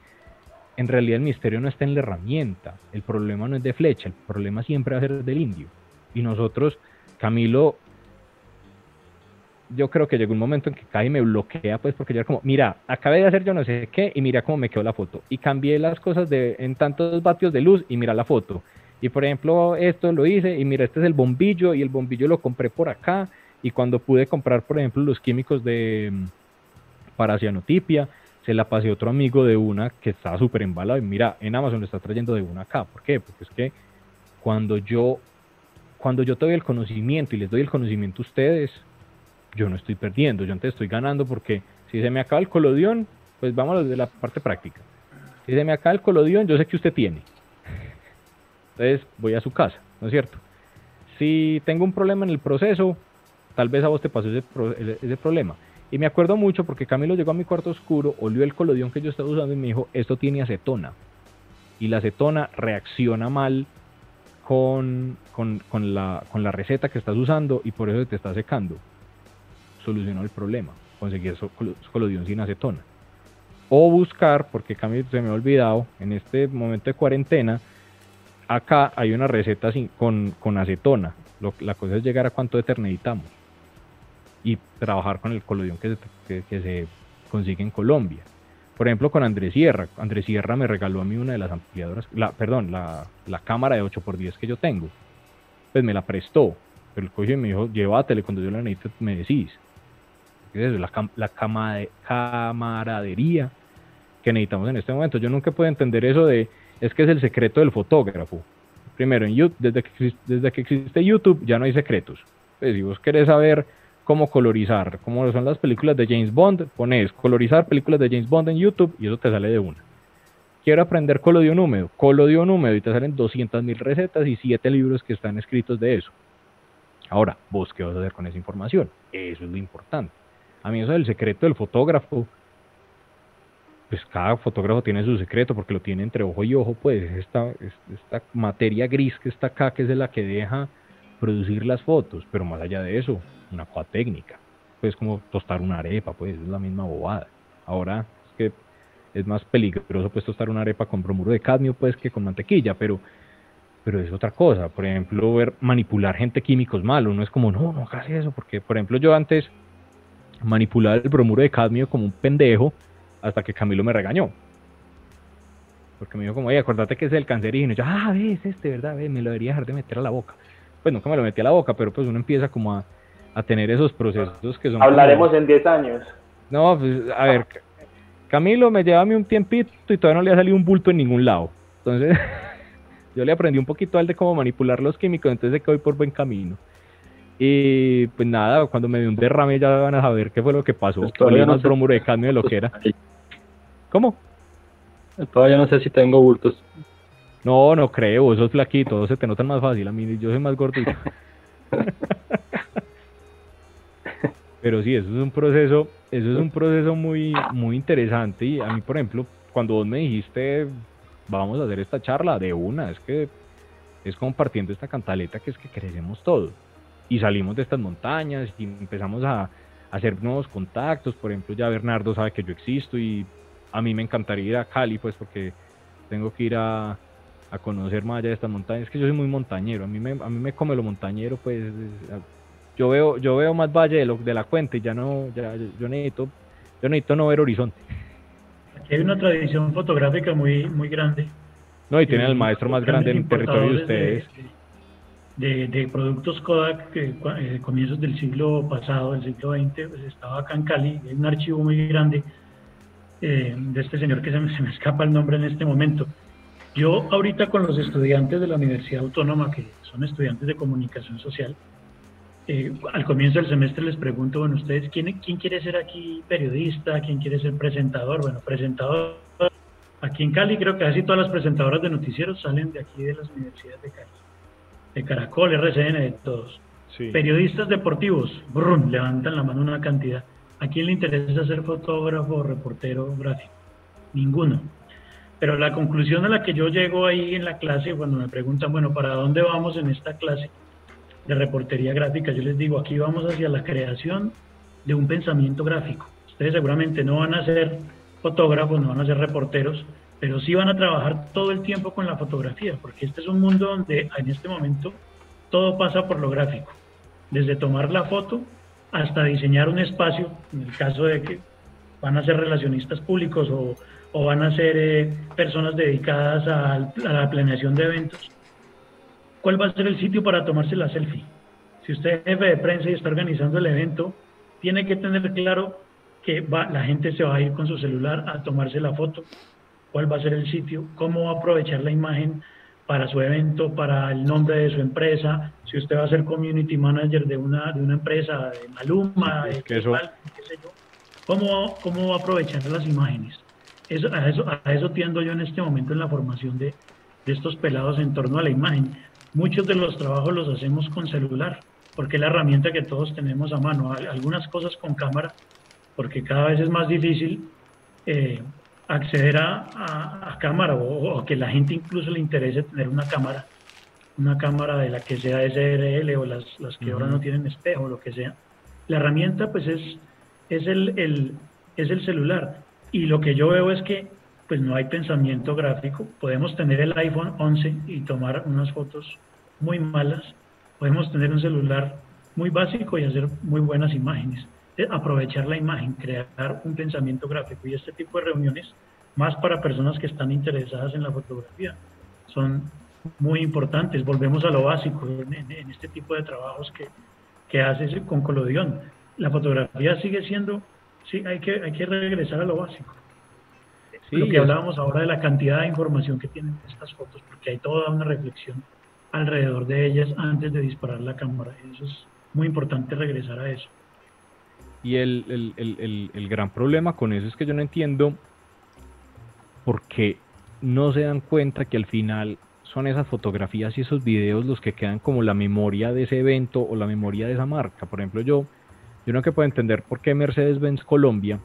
en realidad el misterio no está en la herramienta, el problema no es de flecha, el problema siempre va a ser del indio. Y nosotros, Camilo yo creo que llegó un momento en que cae y me bloquea, pues porque yo era como, mira, acabé de hacer yo no sé qué y mira cómo me quedó la foto. Y cambié las cosas de, en tantos vatios de luz y mira la foto. Y por ejemplo, esto lo hice y mira, este es el bombillo y el bombillo lo compré por acá. Y cuando pude comprar, por ejemplo, los químicos de mm, para cianotipia, se la pasé a otro amigo de una que estaba súper embalado y mira, en Amazon lo está trayendo de una acá. ¿Por qué? Porque es que cuando yo, cuando yo doy el conocimiento y les doy el conocimiento a ustedes, yo no estoy perdiendo, yo antes estoy ganando porque si se me acaba el colodión, pues vamos de la parte práctica. Si se me acaba el colodión, yo sé que usted tiene. Entonces voy a su casa, ¿no es cierto? Si tengo un problema en el proceso, tal vez a vos te pasó ese, ese problema. Y me acuerdo mucho porque Camilo llegó a mi cuarto oscuro, olió el colodión que yo estaba usando y me dijo, esto tiene acetona. Y la acetona reacciona mal con, con, con, la, con la receta que estás usando y por eso te está secando solucionó el problema, conseguir colodión sin acetona. O buscar, porque Camilo se me ha olvidado, en este momento de cuarentena, acá hay una receta sin, con, con, acetona. la cosa es llegar a cuánto de necesitamos y trabajar con el colodión que se, que, se consigue en Colombia. Por ejemplo, con Andrés Sierra. Andrés Sierra me regaló a mí una de las ampliadoras, la, perdón, la, la cámara de 8x10 que yo tengo. Pues me la prestó. Pero el coche me dijo, llévatele, cuando yo la necesito me decís la, camaradería que necesitamos en este momento. Yo nunca puedo entender eso de, es que es el secreto del fotógrafo. Primero, en desde, que, desde que existe YouTube ya no hay secretos. Pues, si vos querés saber cómo colorizar, cómo son las películas de James Bond, pones colorizar películas de James Bond en YouTube y eso te sale de una. Quiero aprender colodión húmedo, colodión húmedo y te salen 200.000 recetas y 7 libros que están escritos de eso. Ahora, vos qué vas a hacer con esa información? Eso es lo importante. A mí eso del secreto del fotógrafo, pues cada fotógrafo tiene su secreto porque lo tiene entre ojo y ojo, pues esta, esta materia gris que está acá, que es de la que deja producir las fotos, pero más allá de eso, una cosa técnica, pues como tostar una arepa, pues es la misma bobada. Ahora es que es más peligroso pues tostar una arepa con bromuro de cadmio pues que con mantequilla, pero pero es otra cosa. Por ejemplo, ver manipular gente químicos malos, no es como, no, no hagas eso, porque por ejemplo yo antes manipular el bromuro de cadmio como un pendejo hasta que Camilo me regañó. Porque me dijo como, oye, acordate que es el cancerígeno. Y yo, ah, ves, este, ¿verdad? Ve, me lo debería dejar de meter a la boca. Pues nunca me lo metí a la boca, pero pues uno empieza como a, a tener esos procesos que son... Hablaremos en 10 años. No, pues, a ver, Camilo me lleva a mí un tiempito y todavía no le ha salido un bulto en ningún lado. Entonces, [LAUGHS] yo le aprendí un poquito al de cómo manipular los químicos, entonces de que voy por buen camino. Y pues nada, cuando me dio un derrame ya van a saber qué fue lo que pasó. Pues todavía no bromuro de cadmio de lo que era. ¿Cómo? Todavía no sé si tengo bultos. No, no creo, esos flaquitos, se te notan más fácil. A mí yo soy más gordito. [LAUGHS] Pero sí, eso es un proceso, eso es un proceso muy, muy interesante. Y a mí, por ejemplo, cuando vos me dijiste vamos a hacer esta charla de una, es que es compartiendo esta cantaleta que es que crecemos todos y salimos de estas montañas y empezamos a, hacer nuevos contactos. Por ejemplo, ya Bernardo sabe que yo existo y a mí me encantaría ir a Cali, pues porque tengo que ir a, conocer más allá de estas montañas. Es que yo soy muy montañero, a mí me, a mí me come lo montañero, pues yo veo, yo veo más valle de, lo, de la cuenta y ya no, ya, yo necesito, yo necesito no ver horizonte. Aquí hay una tradición fotográfica muy, muy grande. No, y tienen el maestro más grande en el territorio de ustedes de, productos Kodak que eh, comienzos del siglo pasado, del siglo XX, pues estaba acá en Cali, hay un archivo muy grande eh, de este señor que se me, [LAUGHS] se me, escapa el nombre en este momento. Yo ahorita con los estudiantes de la Universidad Autónoma, que son estudiantes de comunicación social, eh, al comienzo del semestre les pregunto, bueno, ustedes, ¿quién, ¿quién quiere ser aquí periodista? ¿Quién quiere ser presentador? Bueno, presentador. Aquí en Cali creo que casi todas las presentadoras de noticieros salen de aquí de las universidades de Cali de Caracol, RCN, de todos. Periodistas deportivos, brum, levantan la mano una cantidad. ¿A quién le interesa ser fotógrafo reportero gráfico? Ninguno. Pero la conclusión a la que yo llego ahí en la clase, cuando me preguntan, bueno, ¿para dónde vamos en esta clase de reportería gráfica? Yo les digo, aquí vamos hacia la creación de un pensamiento gráfico. Ustedes seguramente no van a ser fotógrafos, no van a ser reporteros, pero sí van a trabajar todo el tiempo con la fotografía, porque este es un mundo donde en este momento todo pasa por lo gráfico, desde tomar la foto hasta diseñar un espacio, en el caso de que van a ser relacionistas públicos o, van a ser eh, personas dedicadas a, a, la planeación de eventos. ¿Cuál va a ser el sitio para tomarse la selfie? Si usted es jefe de prensa y está organizando el evento, tiene que tener claro que va, la gente se va a ir con su celular a tomarse la foto cuál va a ser el sitio, cómo va a aprovechar la imagen para su evento, para el nombre de su empresa, si usted va a ser community manager de una, de una empresa, de Maluma, de qué sé yo, ¿cómo, cómo va a aprovechar las imágenes. Eso, a, eso, a eso tiendo yo en este momento en la formación de, de estos pelados en torno a la imagen. Muchos de los trabajos los hacemos con celular, porque es la herramienta que todos tenemos a mano. Algunas cosas con cámara, porque cada vez es más difícil eh, acceder a, cámara o, que la gente incluso le interese tener una cámara, una cámara de la que sea SRL o las, las que ahora no tienen espejo o lo que sea. La herramienta pues es, es, el, es el celular y lo que yo veo es que pues no hay pensamiento gráfico. Podemos tener el iPhone 11 y tomar unas fotos muy malas. Podemos tener un celular muy básico y hacer muy buenas imágenes aprovechar la imagen, crear un pensamiento gráfico y este tipo de reuniones, más para personas que están interesadas en la fotografía, son muy importantes. Volvemos a lo básico en, este tipo de trabajos que, que haces con Colodión. La fotografía sigue siendo, sí, hay que, hay que regresar a lo básico. lo que hablábamos ahora de la cantidad de información que tienen estas fotos, porque hay toda una reflexión alrededor de ellas antes de disparar la cámara. Eso es muy importante regresar a eso. Y el, el, gran problema con eso es que yo no entiendo por qué no se dan cuenta que al final son esas fotografías y esos videos los que quedan como la memoria de ese evento o la memoria de esa marca. Por ejemplo, yo, yo no que puedo entender por qué Mercedes-Benz Colombia,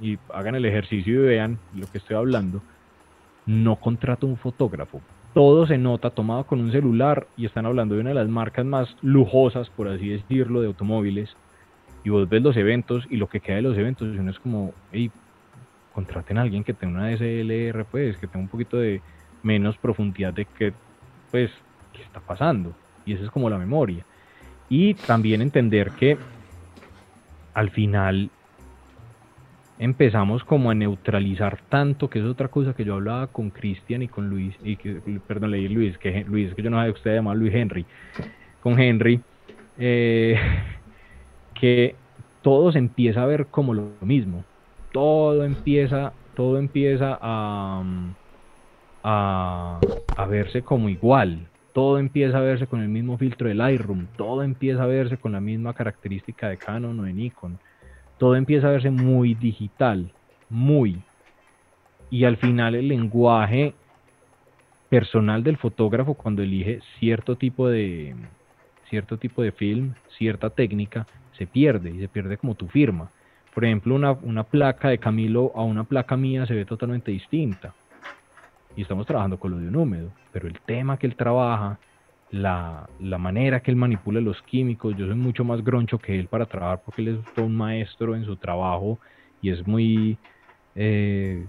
y hagan el ejercicio y vean lo que estoy hablando, no contrata un fotógrafo. Todo se nota tomado con un celular y están hablando de una de las marcas más lujosas, por así decirlo, de automóviles y vos ves los eventos y lo que queda de los eventos, y uno es como, hey, contraten a alguien que tenga una DSLR, pues, que tenga un poquito de menos profundidad de qué, pues, qué está pasando. Y esa es como la memoria. Y también entender que al final empezamos como a neutralizar tanto, que es otra cosa que yo hablaba con Cristian y con Luis, y que, perdón, leí Luis, que Luis, que yo no sé, usted llama Luis Henry, con Henry, eh, que todo se empieza a ver como lo mismo, todo empieza, todo empieza a, a, a verse como igual, todo empieza a verse con el mismo filtro del Lightroom, todo empieza a verse con la misma característica de Canon o de Nikon. Todo empieza a verse muy digital, muy. Y al final el lenguaje personal del fotógrafo cuando elige cierto tipo de cierto tipo de film, cierta técnica, se pierde y se pierde como tu firma. Por ejemplo, una, una placa de Camilo a una placa mía se ve totalmente distinta. Y estamos trabajando con lo de un húmedo, pero el tema que él trabaja, la, la, manera que él manipula los químicos. Yo soy mucho más groncho que él para trabajar porque él es todo un maestro en su trabajo y es muy eh,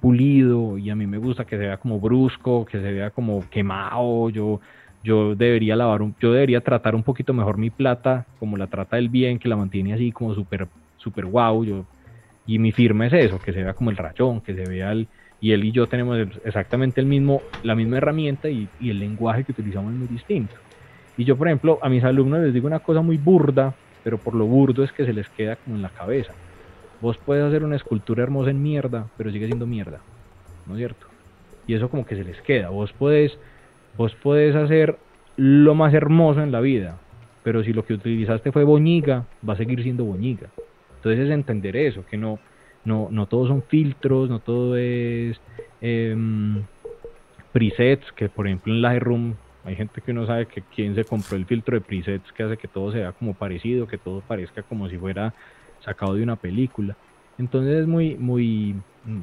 pulido y a mí me gusta que se vea como brusco, que se vea como quemado. Yo, yo debería lavar, yo debería tratar un poquito mejor mi plata como la trata él bien, que la mantiene así como súper super guau. Yo, y mi firma es eso, que se vea como el rayón, que se vea el y él y yo tenemos exactamente el mismo, la misma herramienta y, el lenguaje que utilizamos es muy distinto. Y yo, por ejemplo, a mis alumnos les digo una cosa muy burda, pero por lo burdo es que se les queda como en la cabeza. Vos puedes hacer una escultura hermosa en mierda, pero sigue siendo mierda, ¿no es cierto? Y eso como que se les queda. Vos puedes, vos puedes hacer lo más hermoso en la vida, pero si lo que utilizaste fue boñiga, va a seguir siendo boñiga. Entonces es entender eso, que no, no, no todos son filtros, no todo es em, presets, que por ejemplo en Lightroom hay gente que no sabe que quién se compró el filtro de presets que hace que todo sea como parecido, que todo parezca como si fuera sacado de una película. Entonces es muy, muy... Mm,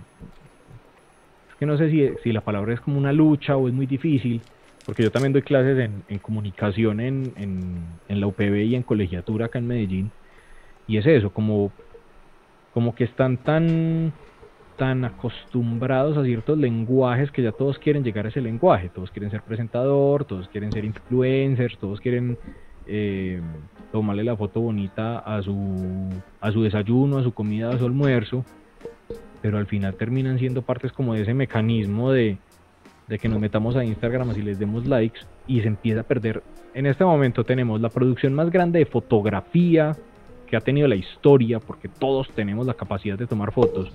es que no sé si, si la palabra es como una lucha o es muy difícil, porque yo también doy clases en, en comunicación en, en, en la UPB y en colegiatura acá en Medellín. Y es eso, como como que están tan tan acostumbrados a ciertos lenguajes que ya todos quieren llegar a ese lenguaje, todos quieren ser presentador, todos quieren ser influencers, todos quieren eh, tomarle la foto bonita a su, a su desayuno, a su comida, a su almuerzo, pero al final terminan siendo partes como de ese mecanismo de, de que nos metamos a Instagram y les demos likes y se empieza a perder. En este momento tenemos la producción más grande de fotografía que ha tenido la historia, porque todos tenemos la capacidad de tomar fotos,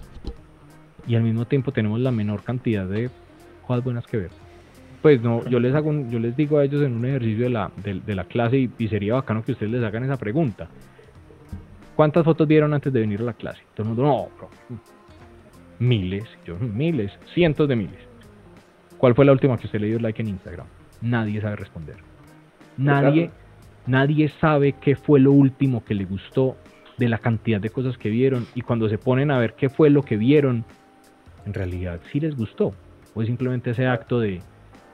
y al mismo tiempo tenemos la menor cantidad de cosas buenas que ver. Pues no, yo les hago yo les digo a ellos en un ejercicio de la, de, la clase y, sería bacano que ustedes les hagan esa pregunta. ¿Cuántas fotos vieron antes de venir a la clase? Todo el mundo, no, miles, yo, miles, cientos de miles. ¿Cuál fue la última que usted le dio like en Instagram? Nadie sabe responder. Nadie, Nadie sabe qué fue lo último que le gustó de la cantidad de cosas que vieron y cuando se ponen a ver qué fue lo que vieron, en realidad sí les gustó. O es simplemente ese acto de,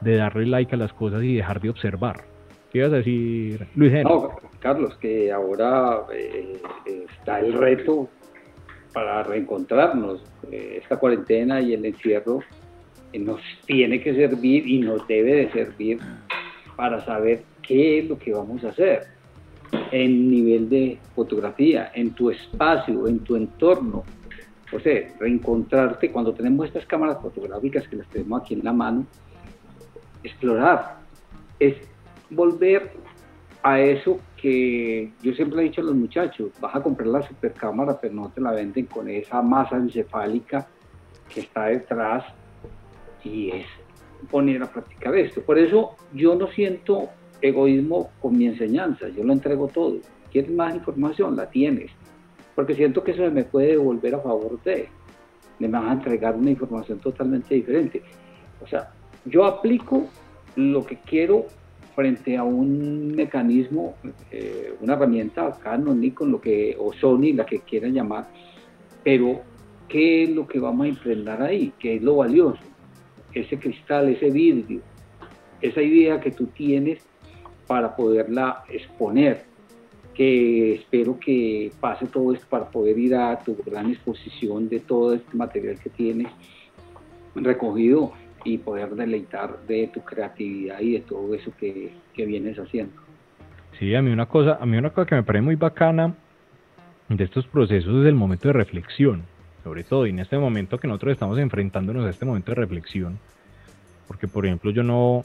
darle like a las cosas y dejar de observar. ¿Qué ibas a decir, Luis No, Carlos, que ahora eh, está el reto para reencontrarnos. Eh, esta cuarentena y el encierro nos tiene que servir y nos debe de servir para saber qué es lo que vamos a hacer en nivel de fotografía, en tu espacio, en tu entorno. O sea, reencontrarte cuando tenemos estas cámaras fotográficas que las tenemos aquí en la mano, explorar, es volver a eso que yo siempre he dicho a los muchachos, vas a comprar la supercámara, pero no te la venden con esa masa encefálica que está detrás y es poner a practicar esto. Por eso yo no siento egoísmo con mi enseñanza, yo lo entrego todo. ¿Quieres más información? La tienes. Porque siento que eso me puede devolver a favor de, me vas a entregar una información totalmente diferente. O sea, yo aplico lo que quiero frente a un mecanismo, eh, una herramienta, Canon, Nikon, lo que, o Sony, la que quieran llamar, pero ¿qué es lo que vamos a impregnar ahí? ¿Qué es lo valioso? Ese cristal, ese vidrio, esa idea que tú tienes para poderla exponer, que espero que pase todo esto para poder ir a tu gran exposición de todo este material que tienes recogido y poder deleitar de tu creatividad y de todo eso que, que vienes haciendo. Sí, a mí una cosa, a mí una cosa que me parece muy bacana de estos procesos es el momento de reflexión. Sobre todo, y en este momento que nosotros estamos enfrentándonos a este momento de reflexión, porque por ejemplo yo no,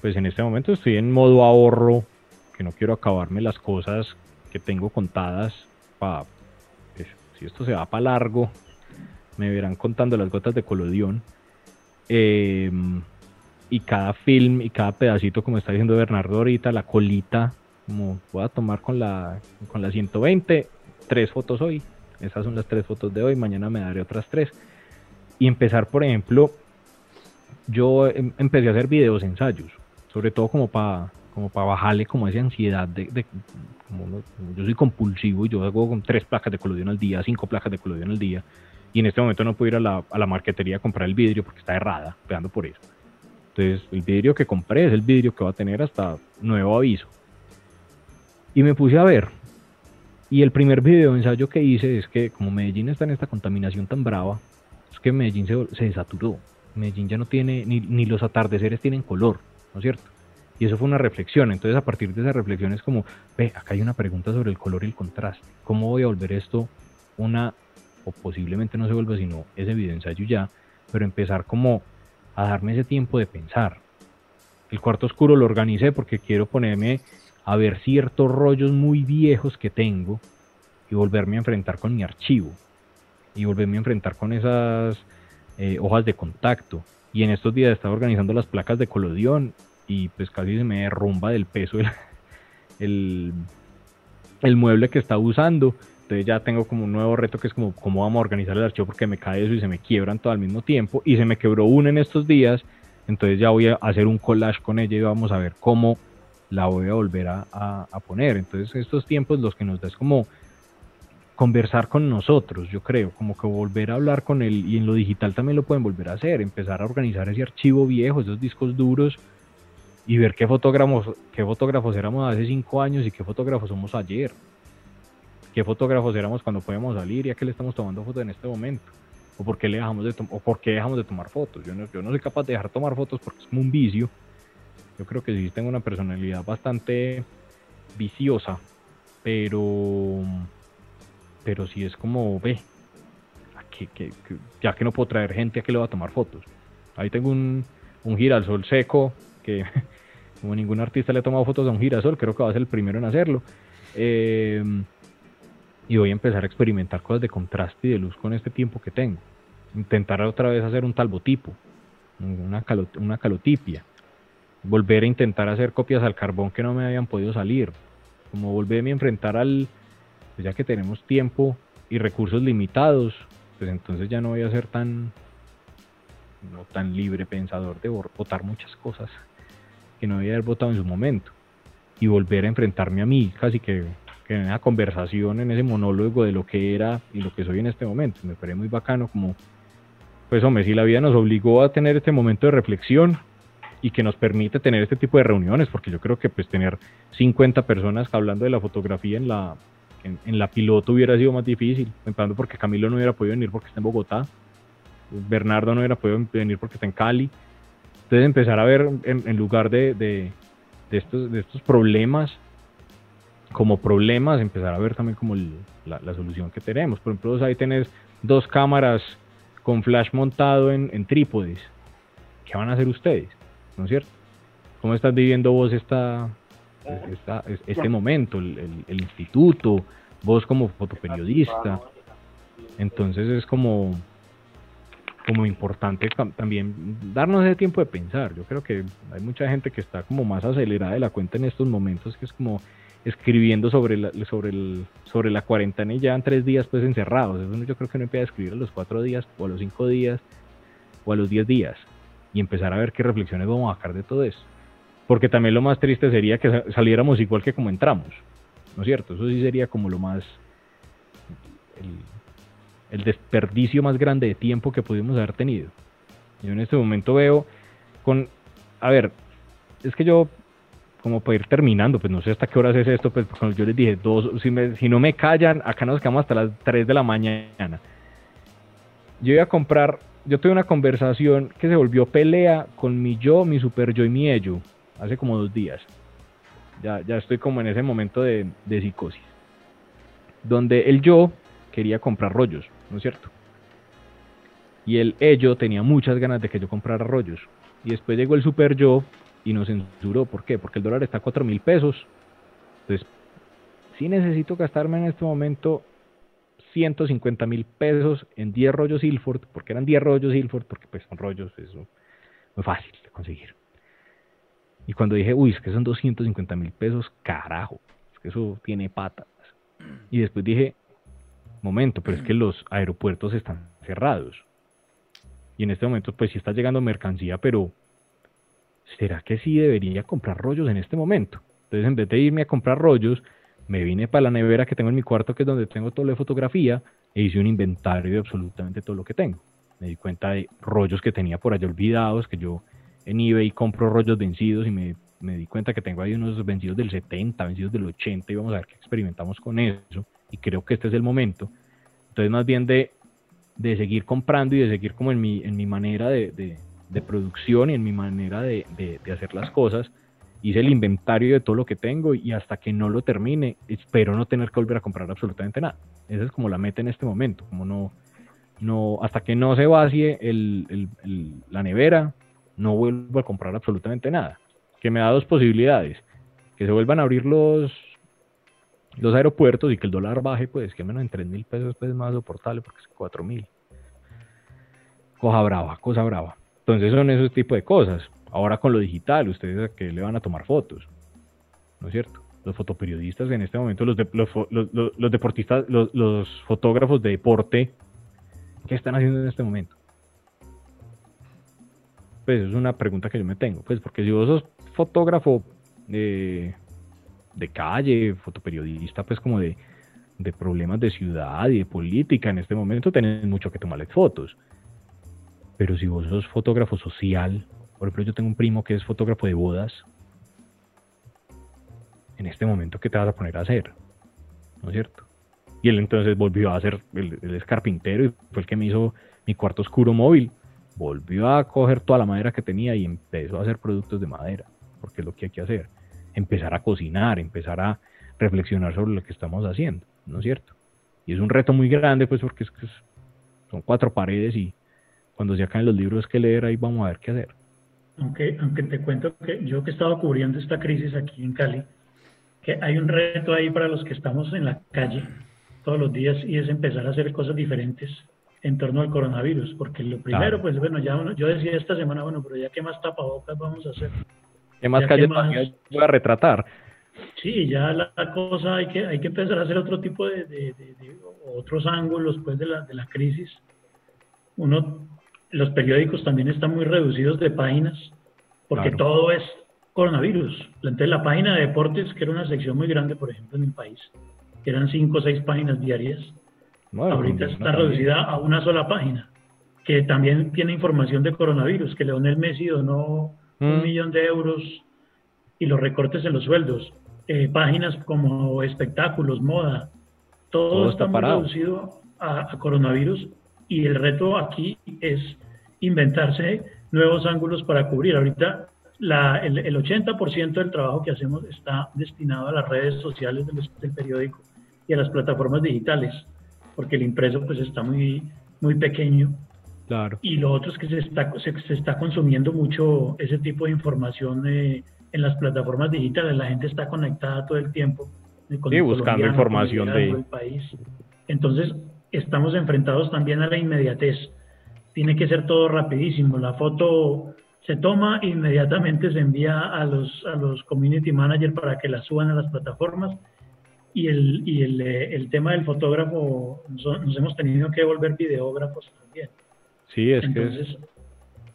pues en este momento estoy en modo ahorro, que no quiero acabarme las cosas que tengo contadas para, pues, si esto se va para largo, me verán contando las gotas de colodión. Em, y cada film y cada pedacito, como está diciendo Bernardo ahorita, la colita, como voy a tomar con la, con la 120, tres fotos hoy. Esas son las tres fotos de hoy, mañana me daré otras tres. Y empezar, por ejemplo, yo em, empecé a hacer videos ensayos, sobre todo como para como para bajarle como esa ansiedad de, como, yo soy compulsivo y yo hago con tres placas de colodión al día, cinco placas de colodión al día, y en este momento no puedo ir a la, a la marquetería a comprar el vidrio porque está errada, pegando por eso. Entonces, el vidrio que compré es el vidrio que va a tener hasta nuevo aviso. Y me puse a ver. Y el primer video ensayo que hice es que como Medellín está en esta contaminación tan brava, es que Medellín se, se desaturó. Medellín ya no tiene, ni, ni los atardeceres tienen color, ¿no es cierto? Y eso fue una reflexión. Entonces, a partir de esa reflexión es como, ve, acá hay una pregunta sobre el color y el contraste. ¿Cómo voy a volver esto una, o posiblemente no se vuelva sino ese video ensayo ya, pero empezar como a darme ese tiempo de pensar. El cuarto oscuro lo organicé porque quiero ponerme a ver ciertos rollos muy viejos que tengo y volverme a enfrentar con mi archivo y volverme a enfrentar con esas eh, hojas de contacto. Y en estos días estaba organizando las placas de colodión y pues casi se me derrumba del peso el, [LAUGHS] el, mueble que estaba usando. Entonces ya tengo como un nuevo reto que es como cómo vamos a organizar el archivo porque me cae eso y se me quiebran todo al mismo tiempo. Y se me quebró una en estos días. Entonces ya voy a hacer un collage con ella y vamos a ver cómo la voy a volver a, a, poner. Entonces estos tiempos los que nos da es como conversar con nosotros, yo creo, como que volver a hablar con él y en lo digital también lo pueden volver a hacer, empezar a organizar ese archivo viejo, esos discos duros y ver qué fotógrafos, qué fotógrafos éramos hace cinco años y qué fotógrafos somos ayer, qué fotógrafos éramos cuando podíamos salir y a qué le estamos tomando fotos en este momento, o por qué, le dejamos de o por qué dejamos de tomar fotos. Yo no, yo no soy capaz de dejar tomar fotos porque es como un vicio. Yo creo que sí tengo una personalidad bastante viciosa, pero, pero sí es como, ve, que, ya que no puedo traer gente, ¿a qué le va a tomar fotos? Ahí tengo un, un girasol seco que [LAUGHS] como ningún artista le ha tomado fotos a un girasol, creo que va a ser el primero en hacerlo. Eh, y voy a empezar a experimentar cosas de contraste y de luz con este tiempo que tengo. Intentar otra vez hacer un talbotipo, una, una calotipia. Volver a intentar hacer copias al carbón que no me habían podido salir. Como volverme a enfrentar al, pues ya que tenemos tiempo y recursos limitados, pues entonces ya no voy a ser tan, no tan libre pensador de votar muchas cosas que no había haber votado en su momento y volver a enfrentarme a mí, casi que, en una conversación, en ese monólogo de lo que era y lo que soy en este momento. Me parece muy bacano como, pues hombre, si la vida nos obligó a tener este momento de reflexión y que nos permite tener este tipo de reuniones, porque yo creo que pues tener 50 personas hablando de la fotografía en la, en, la piloto hubiera sido más difícil, empezando porque Camilo no hubiera podido venir porque está en Bogotá, Bernardo no hubiera podido venir porque está en Cali, entonces empezar a ver en, lugar de, de, estos, de estos problemas como problemas, empezar a ver también como la, solución que tenemos. Por ejemplo, ahí tenés dos cámaras con flash montado en, trípodes. ¿Qué van a hacer ustedes? ¿No es cierto? ¿Cómo estás viviendo vos esta, este momento, el, el, instituto, vos como fotoperiodista? Entonces es como, como importante también darnos ese tiempo de pensar. Yo creo que hay mucha gente que está como más acelerada de la cuenta en estos momentos, que es como escribiendo sobre la, sobre el, sobre la cuarentena y ya en tres días pues encerrados. Eso yo creo que no empieza a escribir a los cuatro días o a los cinco días o a los diez días y empezar a ver qué reflexiones vamos a sacar de todo eso. Porque también lo más triste sería que saliéramos igual que como entramos, ¿no es cierto? Eso sí sería como lo más el desperdicio más grande de tiempo que pudimos haber tenido. Yo en este momento veo con, a ver, es que yo, como para ir terminando, pues no sé hasta qué horas es esto, pues cuando yo les dije, dos, si, si no me callan, acá nos quedamos hasta las 3 de la mañana. Yo iba a comprar, yo tuve una conversación que se volvió pelea con mi yo, mi super yo y mi ello, hace como dos días. Ya, ya estoy como en ese momento de, de psicosis. Donde el yo quería comprar rollos ¿no es cierto? Y el ello tenía muchas ganas de que yo comprara rollos. Y después llegó el super yo y nos censuró. ¿Por qué? Porque el dólar está a 4 mil pesos. Entonces, sí necesito gastarme en este momento 150 mil pesos en 10 rollos Ilford, porque eran 10 rollos Ilford, porque pues son rollos, eso muy fácil de conseguir. Y cuando dije, uy, es que son 250 mil pesos, carajo, es que eso tiene patas. Y después dije, momento, pero es que los aeropuertos están cerrados. Y en este momento, pues sí está llegando mercancía, pero ¿será que sí debería comprar rollos en este momento? Entonces, en vez de irme a comprar rollos, me vine para la nevera que tengo en mi cuarto, que es donde tengo todo de fotografía, e hice un inventario de absolutamente todo lo que tengo. Me di cuenta de rollos que tenía por allá olvidados, que yo en eBay compro rollos vencidos y me, me di cuenta que tengo ahí unos vencidos del 70, vencidos del 80 y vamos a ver qué experimentamos con eso. Y creo que este es el momento. Entonces más bien de, de seguir comprando y de seguir como en mi, en mi manera de, de, de producción y en mi manera de, de hacer las cosas hice el inventario de todo lo que tengo y hasta que no lo termine, espero no tener que volver a comprar absolutamente nada. Esa es como la meta en este momento, como no, no, hasta que no se vacíe el, la nevera, no vuelvo a comprar absolutamente nada. Que me da dos posibilidades, que se vuelvan a abrir los, los aeropuertos y que el dólar baje, pues que menos en 3 mil pesos pues, es más soportable porque es 4 mil. Cosa brava, cosa brava. Entonces son esos tipos de cosas. Ahora con lo digital, ustedes a qué le van a tomar fotos, ¿no es cierto? Los fotoperiodistas en este momento, los, los, deportistas, los, fotógrafos de deporte, ¿qué están haciendo en este momento? Pues es una pregunta que yo me tengo, pues porque si vos sos fotógrafo de, de calle, fotoperiodista, pues como de, de problemas de ciudad y de política en este momento, tenés mucho que tomarle fotos. Pero si vos sos fotógrafo social, por ejemplo, yo tengo un primo que es fotógrafo de bodas. En este momento, ¿qué te vas a poner a hacer? ¿No es cierto? Y él entonces volvió a hacer, él, es carpintero y fue el que me hizo mi cuarto oscuro móvil. Volvió a coger toda la madera que tenía y empezó a hacer productos de madera, porque es lo que hay que hacer. Empezar a cocinar, empezar a reflexionar sobre lo que estamos haciendo, ¿no es cierto? Y es un reto muy grande, pues, porque es son cuatro paredes y cuando se acaben los libros que leer, ahí vamos a ver qué hacer aunque, aunque te cuento que yo que he estado cubriendo esta crisis aquí en Cali, que hay un reto ahí para los que estamos en la calle todos los días y es empezar a hacer cosas diferentes en torno al coronavirus, porque lo primero, pues bueno, ya yo decía esta semana, bueno, pero ya qué más tapabocas vamos a hacer. ¿Qué más calles voy a retratar? Sí, ya la, cosa hay que hay que empezar a hacer otro tipo de, de, de otros ángulos pues de la, de la crisis. Uno los periódicos también están muy reducidos de páginas, porque todo es coronavirus. Entonces la página de deportes, que era una sección muy grande, por ejemplo, en el país, que eran cinco o seis páginas diarias, ahorita está reducida a una sola página, que también tiene información de coronavirus, que Leonel Messi donó un mm. millón de euros y los recortes en los sueldos. Eh, páginas como espectáculos, moda, todo, está, muy reducido a coronavirus y el reto aquí es inventarse nuevos ángulos para cubrir. Ahorita la, el, el, 80% del trabajo que hacemos está destinado a las redes sociales del, periódico y a las plataformas digitales, porque el impreso pues está muy, muy pequeño. Claro. Y lo otro es que se está, se, está consumiendo mucho ese tipo de información eh, en las plataformas digitales. La gente está conectada todo el tiempo. Eh, sí, buscando información de... país. Entonces, estamos enfrentados también a la inmediatez. Tiene que ser todo rapidísimo. La foto se toma e inmediatamente se envía a los, a los community managers para que la suban a las plataformas. Y el, y el, eh, el tema del fotógrafo, nos, hemos tenido que volver videógrafos también. Sí, es Entonces,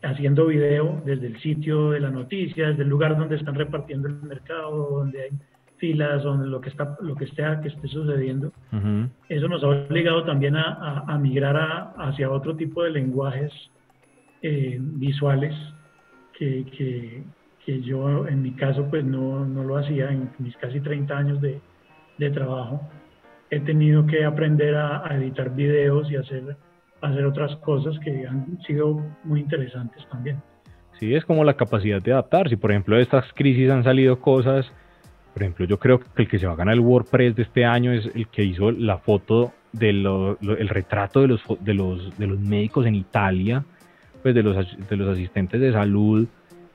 haciendo video desde el sitio de la noticia, desde el lugar donde están repartiendo el mercado, donde hay filas o lo que está lo que esté que esté sucediendo eso nos ha obligado también a, a, migrar a, hacia otro tipo de lenguajes eh, visuales que, que, que, yo en mi caso pues no, no, lo hacía en mis casi 30 años de, de trabajo. He tenido que aprender a, editar videos y hacer hacer otras cosas que han sido muy interesantes también. Sí, es como la capacidad de adaptar. Si por ejemplo de estas crisis han salido cosas por ejemplo, yo creo que el que se va a ganar el WordPress de este año es el que hizo la foto el retrato de los, de, los, de los médicos en Italia, pues de los, de los asistentes de salud,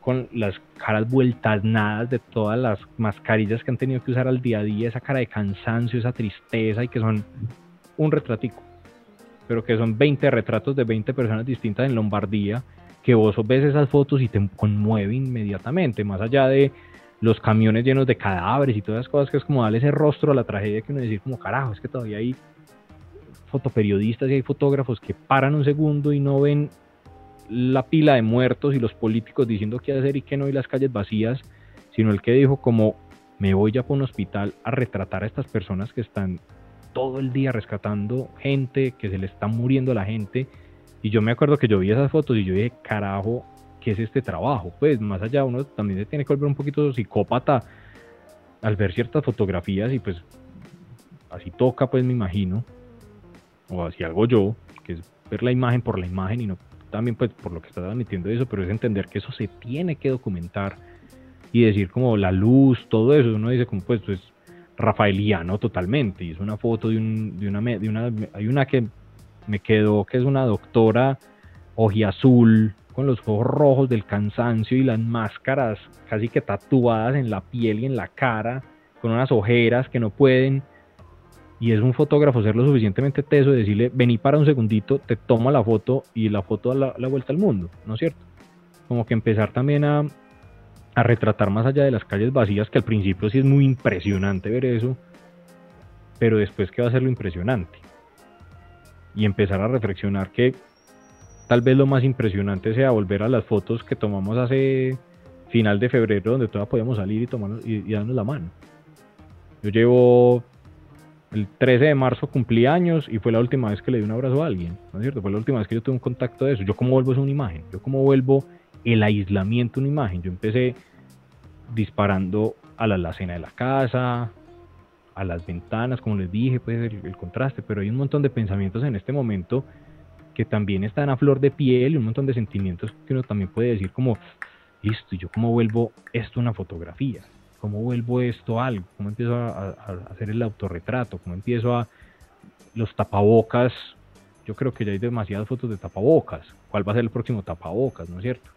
con las caras vueltas nada de todas las mascarillas que han tenido que usar al día a día, esa cara de cansancio, esa tristeza y que son un retratico, pero que son 20 retratos de 20 personas distintas en Lombardía, que vos ves esas fotos y te conmueve inmediatamente, más allá de los camiones llenos de cadáveres y todas esas cosas, que es como darle ese rostro a la tragedia que uno decir como carajo, es que todavía hay fotoperiodistas y hay fotógrafos que paran un segundo y no ven la pila de muertos y los políticos diciendo qué hacer y qué no y las calles vacías, sino el que dijo como me voy ya por un hospital a retratar a estas personas que están todo el día rescatando gente, que se le está muriendo la gente. Y yo me acuerdo que yo vi esas fotos y yo dije, carajo, ¿qué es este trabajo? Pues más allá uno también se tiene que volver un poquito psicópata al ver ciertas fotografías y pues así toca pues me imagino, o así hago yo, que es ver la imagen por la imagen y no también pues por lo que estás admitiendo eso, pero es entender que eso se tiene que documentar y decir como la luz, todo eso, uno dice como pues, pues rafaeliano totalmente, y es una foto de, un, de, una, de una, hay una que me quedó que es una doctora ojiazul los ojos rojos del cansancio y las máscaras casi que tatuadas en la piel y en la cara, con unas ojeras que no pueden y es un fotógrafo ser lo suficientemente teso de decirle, vení para un segundito, te toma la foto y la foto da la, vuelta al mundo, ¿no es cierto? Como que empezar también a, a, retratar más allá de las calles vacías, que al principio sí es muy impresionante ver eso, pero después qué va a ser lo impresionante. Y empezar a reflexionar que tal vez lo más impresionante sea volver a las fotos que tomamos hace final de febrero, donde todavía podíamos salir y, tomarnos, y darnos la mano. Yo llevo el 13 de marzo cumplí años y fue la última vez que le di un abrazo a alguien, ¿no es cierto? Fue la última vez que yo tuve un contacto de eso. Yo cómo vuelvo es una imagen, yo cómo vuelvo el aislamiento una imagen. Yo empecé disparando a la alacena de la casa, a las ventanas, como les dije, pues el, el, contraste, pero hay un montón de pensamientos en este momento que también están a flor de piel y un montón de sentimientos que uno también puede decir como, listo, yo cómo vuelvo esto una fotografía, ¿Cómo vuelvo esto algo? ¿Cómo empiezo a, hacer el autorretrato? ¿Cómo empiezo a los tapabocas? Yo creo que ya hay demasiadas fotos de tapabocas. ¿Cuál va a ser el próximo tapabocas? ¿No es cierto?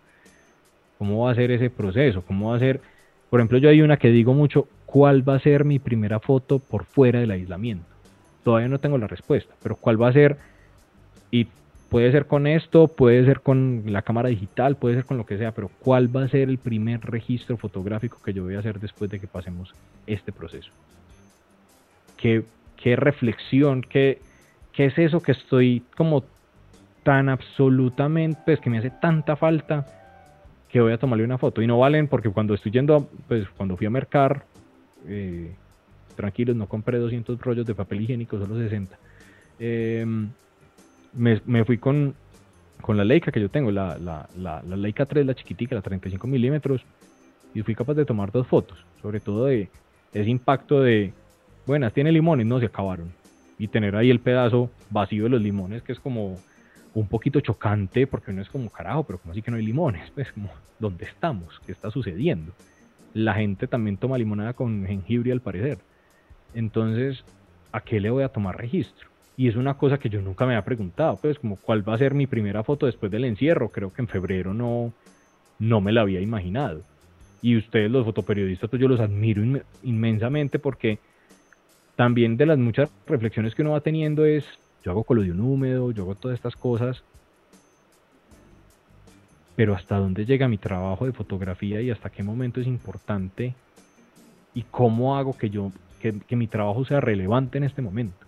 ¿Cómo va a ser ese proceso? ¿Cómo va a ser? Por ejemplo, yo hay una que digo mucho, ¿cuál va a ser mi primera foto por fuera del aislamiento? Todavía no tengo la respuesta, pero ¿cuál va a ser? Y Puede ser con esto, puede ser con la cámara digital, puede ser con lo que sea, pero ¿cuál va a ser el primer registro fotográfico que yo voy a hacer después de que pasemos este proceso? ¿Qué, qué reflexión, qué, qué es eso que estoy como tan absolutamente, pues que me hace tanta falta que voy a tomarle una foto? Y no valen porque cuando estoy yendo, pues cuando fui a mercar, eh, tranquilos, no compré 200 rollos de papel higiénico, solo 60. Eh, me, fui con, con, la Leica que yo tengo, la, la, la, Leica 3, la chiquitica, la 35 milímetros, y fui capaz de tomar dos fotos, sobre todo de ese impacto de, buenas, tiene limones, no se acabaron, y tener ahí el pedazo vacío de los limones, que es como un poquito chocante, porque no es como carajo, pero como así que no hay limones, [LAUGHS] pues como, ¿dónde estamos? ¿Qué está sucediendo? La gente también toma limonada con jengibre al parecer. Entonces, ¿a qué le voy a tomar registro? Y es una cosa que yo nunca me había preguntado, pues como cuál va a ser mi primera foto después del encierro. Creo que en febrero no, no me la había imaginado. Y ustedes los fotoperiodistas, pues yo los admiro inmensamente porque también de las muchas reflexiones que uno va teniendo es, yo hago colodión húmedo, yo hago todas estas cosas, pero hasta dónde llega mi trabajo de fotografía y hasta qué momento es importante y cómo hago que yo que, que mi trabajo sea relevante en este momento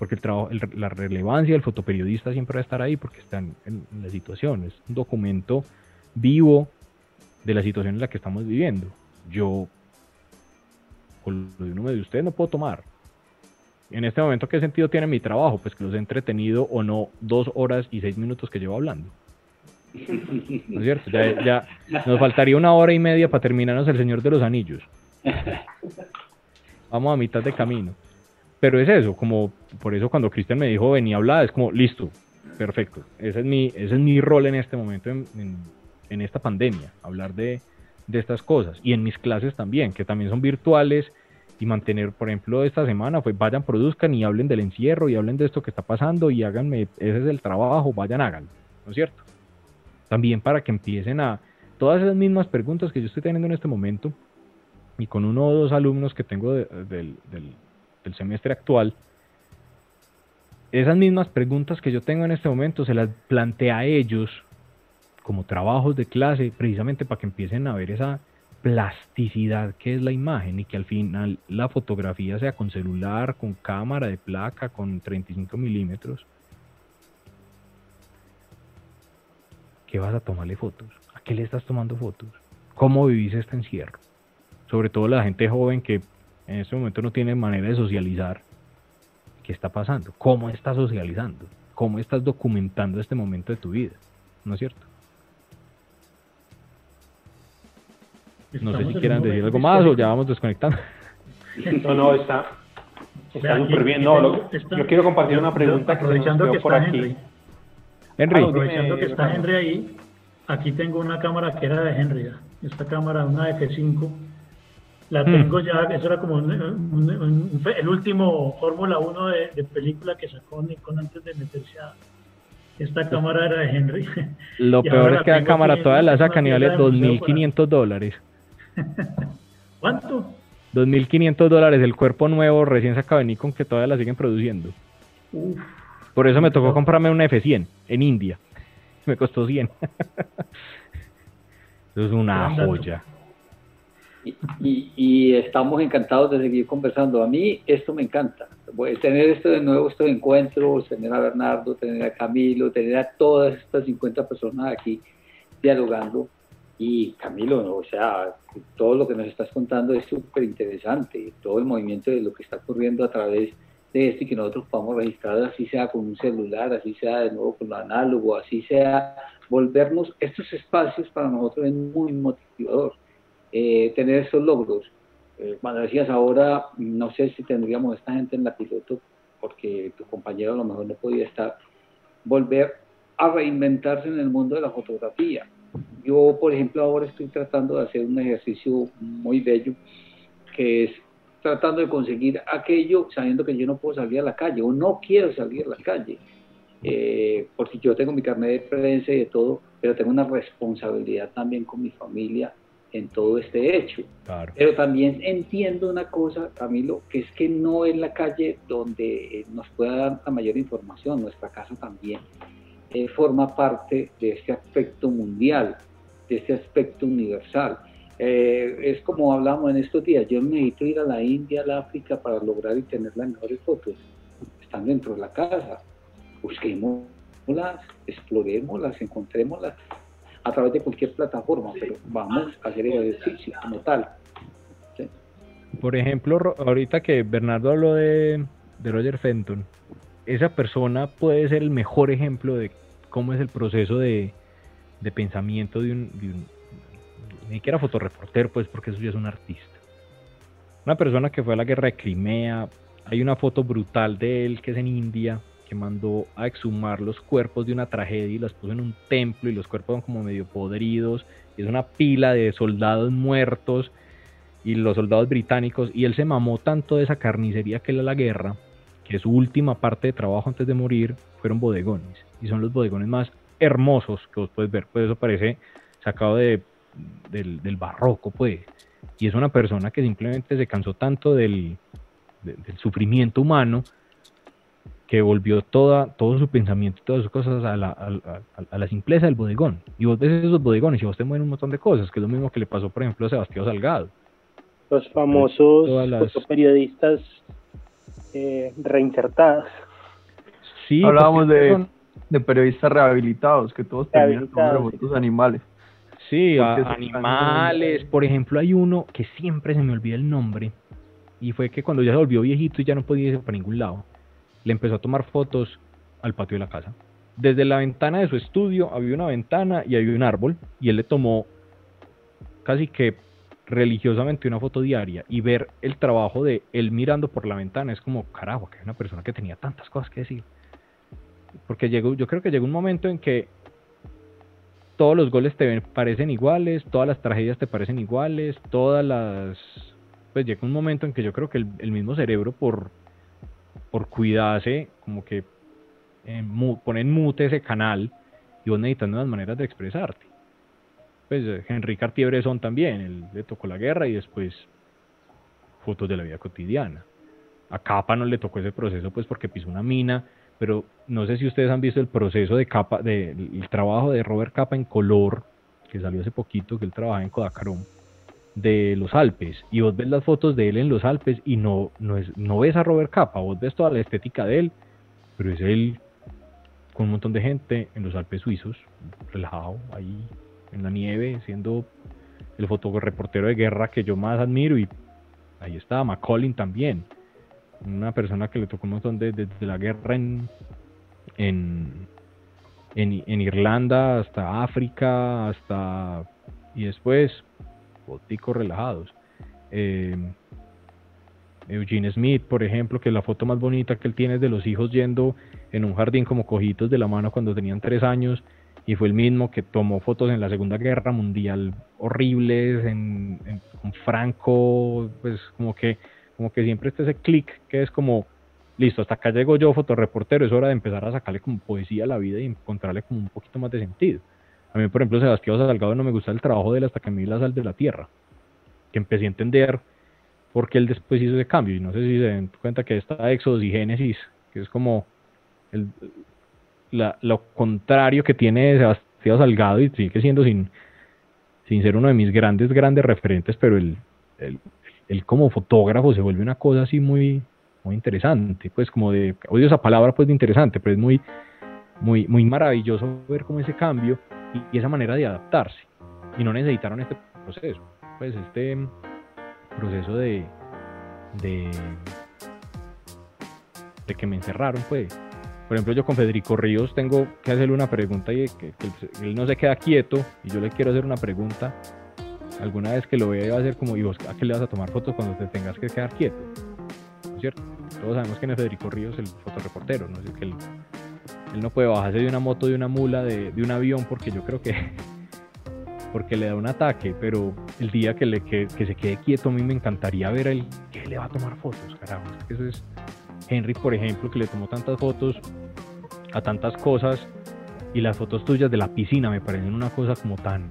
porque el trabajo, la relevancia del fotoperiodista siempre va a estar ahí porque está en, la situación, es un documento vivo de la situación en la que estamos viviendo. Yo, con lo de uno de ustedes, no puedo tomar. En este momento, ¿qué sentido tiene mi trabajo? Pues que los he entretenido o no dos horas y seis minutos que llevo hablando. ¿No es cierto? Ya, ya nos faltaría una hora y media para terminarnos El Señor de los Anillos. Vamos a mitad de camino. Pero es eso, como por eso cuando Cristian me dijo venía a hablar, es como listo, perfecto. Ese es mi, ese es mi rol en este momento, en, en, esta pandemia, hablar de, de, estas cosas. Y en mis clases también, que también son virtuales y mantener, por ejemplo, esta semana, pues vayan, produzcan y hablen del encierro y hablen de esto que está pasando y háganme, ese es el trabajo, vayan, hagan, ¿no es cierto? También para que empiecen a, todas esas mismas preguntas que yo estoy teniendo en este momento y con uno o dos alumnos que tengo del, del semestre actual, esas mismas preguntas que yo tengo en este momento se las plantea a ellos como trabajos de clase precisamente para que empiecen a ver esa plasticidad que es la imagen y que al final la fotografía sea con celular, con cámara de placa, con 35 milímetros. ¿Qué vas a tomarle fotos? ¿A qué le estás tomando fotos? ¿Cómo vivís este encierro? Sobre todo la gente joven que en este momento no tiene manera de socializar. ¿Qué está pasando? ¿Cómo estás socializando? ¿Cómo estás documentando este momento de tu vida? ¿No es cierto? No sé si quieran decir algo más o ya vamos desconectando. [LAUGHS] No, no, está, está súper bien. No, yo quiero compartir una pregunta aprovechando que, por está aquí. Henry. Aprovechando que está Henry ahí, aquí tengo una cámara que era de Henry. Esta cámara, una F5, la hmm. tengo ya, eso era como el último Fórmula 1 de, película que sacó Nikon antes de meterse a... Esta cámara era de Henry. Lo [LAUGHS] peor es que la cámara toda la sacan y vale 2.500 dólares. [LAUGHS] ¿Cuánto? 2.500 dólares el cuerpo nuevo recién sacado de Nikon que todavía la siguen produciendo. Por eso me tocó comprarme una F100 en India. [LAUGHS] Me costó 100. eso es una joya. Y, estamos encantados de seguir conversando. A mí esto me encanta. Tener esto de nuevo, estos encuentros, tener a Bernardo, tener a Camilo, tener a todas estas 50 personas aquí dialogando y Camilo, o sea, todo lo que nos estás contando es súper interesante, todo el movimiento de lo que está ocurriendo a través de esto y que nosotros podamos registrar, así sea con un celular, así sea de nuevo con lo análogo, así sea volvernos, estos espacios para nosotros es muy motivador, eh, tener esos logros. Eh, cuando decías ahora, no sé si tendríamos esta gente en la piloto, porque tu compañero a lo mejor no podía estar, volver a reinventarse en el mundo de la fotografía yo, por ejemplo, ahora estoy tratando de hacer un ejercicio muy bello, que es tratando de conseguir aquello sabiendo que yo no puedo salir a la calle o no quiero salir a la calle. Eh, porque yo tengo mi carnet de prensa y de todo, pero tengo una responsabilidad también con mi familia en todo este hecho. Pero también entiendo una cosa, Camilo, que es que no es la calle donde nos pueda dar la mayor información, nuestra casa también eh, forma parte de este aspecto mundial, de este aspecto universal. Eh, es como hablamos en estos días, yo necesito ir a la India, al África para lograr y tener las mejores fotos. Están dentro de la casa. Busquémoslas, explorémoslas, encontrémoslas a través de cualquier plataforma, pero vamos a hacer el ejercicio como tal. Por ejemplo, ahorita que Bernardo habló de, de Roger Fenton, esa persona puede ser el mejor ejemplo de cómo es el proceso de, pensamiento de un, de ni siquiera fotoreportero, pues porque eso ya es un artista. Una persona que fue a la guerra de Crimea, hay una foto brutal de él que es en India, que mandó a exhumar los cuerpos de una tragedia y los puso en un templo y los cuerpos son como medio podridos, y es una pila de soldados muertos y los soldados británicos, y él se mamó tanto de esa carnicería que era la guerra, que su última parte de trabajo antes de morir fueron bodegones. Y son los bodegones más hermosos que vos puedes ver, pues eso parece sacado de, del, barroco, pues. Y es una persona que simplemente se cansó tanto del, del sufrimiento humano que volvió toda, todo su pensamiento y todas sus cosas a la, a, la, simpleza del bodegón. Y vos ves esos bodegones y vos te mueven un montón de cosas, que es lo mismo que le pasó, por ejemplo, a Sebastián Salgado. Los famosos las... periodistas eh, reinsertados. Sí, hablábamos de, de periodistas rehabilitados, que todos tenían fotos animales. Sí, animales. Por ejemplo, hay uno que siempre se me olvida el nombre. Y fue que cuando ya se volvió viejito y ya no podía ir para ningún lado, le empezó a tomar fotos al patio de la casa. Desde la ventana de su estudio había una ventana y había un árbol. Y él le tomó casi que religiosamente una foto diaria y ver el trabajo de él mirando por la ventana es como, carajo, que hay una persona que tenía tantas cosas que decir. Porque llegó, yo creo que llegó un momento en que todos los goles te parecen iguales, todas las tragedias te parecen iguales, todas las pues llega un momento en que yo creo que el, mismo cerebro por, por cuidarse, como que eh, pone en mute ese canal y vos necesitas nuevas maneras de expresarte. Pues eh, Henry Cartier-Bresson también, él le tocó la guerra y después fotos de la vida cotidiana. A Capa no le tocó ese proceso pues porque pisó una mina, pero no sé si ustedes han visto el proceso de Capa, de, el trabajo de Robert Capa en color, que salió hace poquito, que él trabajaba en Kodakarom, de los Alpes, y vos ves las fotos de él en los Alpes y no, no, es, no ves a Robert Capa, vos ves toda la estética de él, pero es él con un montón de gente en los Alpes suizos, relajado ahí en la nieve, siendo el fotoreportero de guerra que yo más admiro y ahí está McCollin también, una persona que le tocó un montón de, la guerra en, en, en, Irlanda hasta África, hasta y después boticos relajados. Eh, Eugene Smith, por ejemplo, que la foto más bonita que él tiene es de los hijos yendo en un jardín como cojitos de la mano cuando tenían tres años y fue el mismo que tomó fotos en la Segunda Guerra Mundial horribles, con Franco, pues como que, como que siempre está ese clic que es como, listo, hasta acá llego yo, fotoreportero, es hora de empezar a sacarle como poesía a la vida y encontrarle como un poquito más de sentido. A mí, por ejemplo, Sebastián Salgado no me gusta el trabajo de él hasta que me la sal de la tierra, que empecé a entender por qué él después hizo ese cambio, y no sé si se dan cuenta que está Éxodos y Génesis, que es como el, lo contrario que tiene Sebastián Salgado y sigue siendo sin, sin ser uno de mis grandes, grandes referentes, pero él, como fotógrafo se vuelve una cosa así muy, muy interesante, pues como de, odio esa palabra pues de interesante, pero es muy, muy, muy maravilloso ver como ese cambio y, esa manera de adaptarse. Y no necesitaron este proceso, pues este proceso de, de, de que me encerraron, pues por ejemplo, yo con Federico Ríos tengo que hacerle una pregunta y que, él no se queda quieto y yo le quiero hacer una pregunta. Alguna vez que lo vea va a ser como, ¿y vos a qué le vas a tomar fotos cuando te tengas que quedar quieto? ¿No es cierto? Todos sabemos que es Federico Ríos el fotoreportero, ¿no? que él, no puede bajarse de una moto, de una mula, de, un avión, porque yo creo que porque le da un ataque, pero el día que, le, que, se quede quieto a mí me encantaría ver él que le va a tomar fotos, carajo, eso es Henry, por ejemplo, que le tomó tantas fotos a tantas cosas y las fotos tuyas de la piscina me parecen una cosa como tan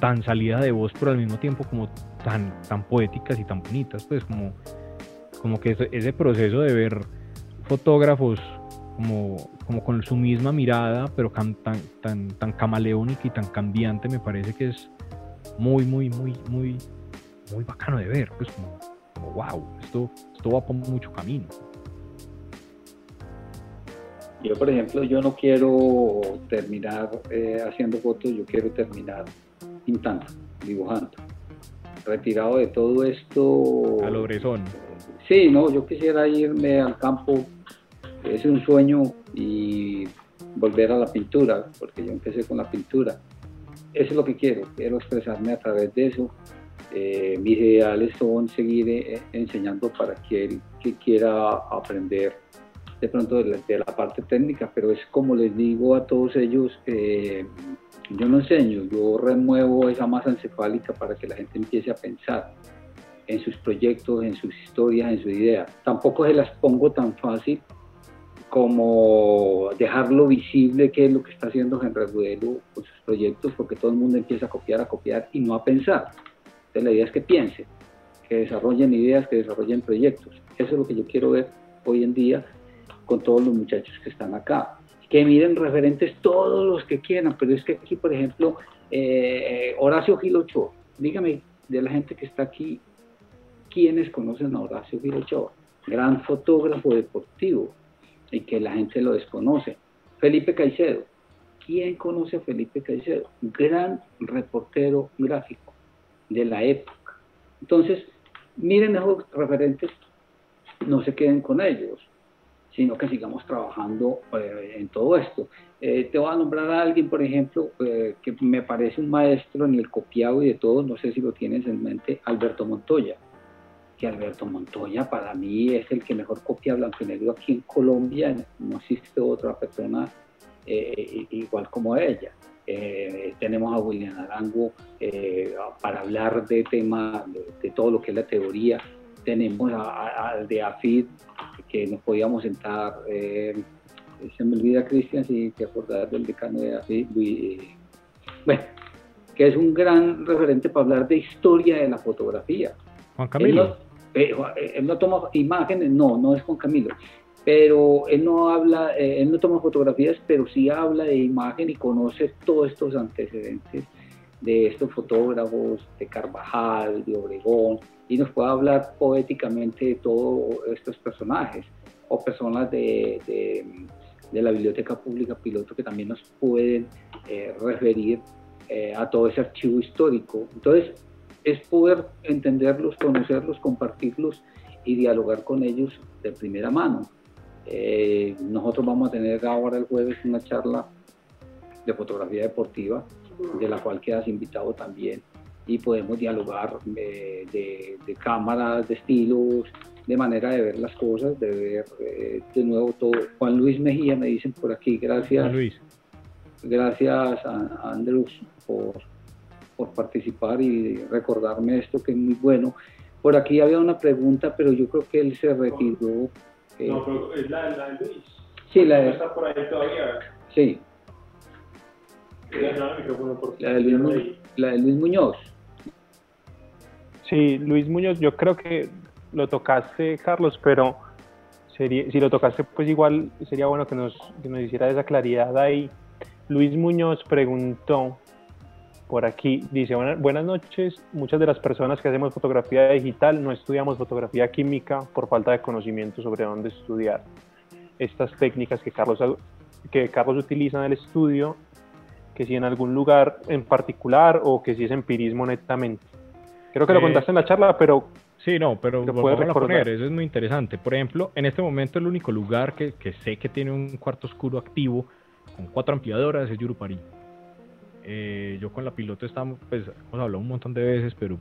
tan salida de voz pero al mismo tiempo como tan tan poéticas y tan bonitas pues como como que ese, proceso de ver fotógrafos como, como con su misma mirada pero tan, tan, tan camaleónica y tan cambiante me parece que es muy muy muy muy muy bacano de ver pues como, como wow esto esto va por mucho camino yo, por ejemplo, yo no quiero terminar eh, haciendo fotos, yo quiero terminar pintando, dibujando. Retirado de todo esto. Al obrezón. Sí, no, yo quisiera irme al campo, es un sueño, y volver a la pintura, porque yo empecé con la pintura. Eso es lo que quiero, quiero expresarme a través de eso. Eh, mis ideales son seguir eh, enseñando para quien que quiera aprender de pronto de la, parte técnica, pero es como les digo a todos ellos, eh, yo no enseño, yo remuevo esa masa encefálica para que la gente empiece a pensar en sus proyectos, en sus historias, en su idea. Tampoco se las pongo tan fácil como dejarlo visible qué es lo que está haciendo Henry Rudelo con sus proyectos, porque todo el mundo empieza a copiar, a copiar y no a pensar. Entonces la idea es que piensen, que desarrollen ideas, que desarrollen proyectos. Eso es lo que yo quiero ver hoy en día con todos los muchachos que están acá. Que miren referentes todos los que quieran, pero es que aquí, por ejemplo, eh, Horacio Gil Ochoa, dígame de la gente que está aquí, ¿quiénes conocen a Horacio Gil Ochoa? Gran fotógrafo deportivo y que la gente lo desconoce. Felipe Caicedo, ¿quién conoce a Felipe Caicedo? Gran reportero gráfico de la época. Entonces, miren esos referentes, no se queden con ellos sino que sigamos trabajando eh, en todo esto. Eh, te voy a nombrar a alguien, por ejemplo, eh, que me parece un maestro en el copiado y de todo, no sé si lo tienes en mente, Alberto Montoya. Que Alberto Montoya para mí es el que mejor copia blanco negro aquí en Colombia, no existe otra persona igual como ella. te tenemos a William Arango eh, para hablar de tema, de, todo lo que es la teoría, tenemos a, de AFID, que nos podíamos sentar, eh, se me olvida Cristian, si te acordás del decano de AFID, bueno, que es un gran referente para hablar de historia de la fotografía. Juan Camilo. No, él no toma imágenes, no, no es Juan Camilo pero él no habla, eh, él no toma fotografías, pero sí habla de imagen y conoce todos estos antecedentes de estos fotógrafos, de Carvajal, de Obregón, y nos puede hablar poéticamente de todos estos personajes, o personas de, de, la Biblioteca Pública Piloto que también nos pueden eh, referir eh, a todo ese archivo histórico. Entonces, es poder entenderlos, conocerlos, compartirlos y dialogar con ellos de primera mano. Eh, nosotros vamos a tener ahora el jueves una charla de fotografía deportiva, de la cual quedas invitado también, y podemos dialogar eh, de, cámaras, de estilos, de manera de ver las cosas, de ver eh, de nuevo todo. Juan Luis Mejía me dicen por aquí, gracias. Luis. Gracias a, Andrews por, por participar y recordarme esto que es muy bueno. Por aquí había una pregunta, pero yo creo que él se retiró no, pero es la, la de Luis. Sí, la de... está por ahí todavía. Sí. La de, Luis, la de Luis Muñoz. Sí, Luis Muñoz, yo creo que lo tocaste, Carlos, pero sería, si lo tocaste, pues igual sería bueno que nos, que nos hiciera esa claridad ahí. Luis Muñoz preguntó por aquí, dice, buenas noches, muchas de las personas que hacemos fotografía digital no estudiamos fotografía química por falta de conocimiento sobre dónde estudiar. Estas técnicas que Carlos, que Carlos utiliza en el estudio, que si en algún lugar en particular o que si es empirismo netamente. Creo que lo eh, contaste en la charla, pero... Sí, no, pero lo puedes poner, eso es muy interesante. Por ejemplo, en este momento el único lugar que, que sé que tiene un cuarto oscuro activo con cuatro ampliadoras es Yurupari eh, yo con la piloto estamos, pues hemos hablado un montón de veces, pero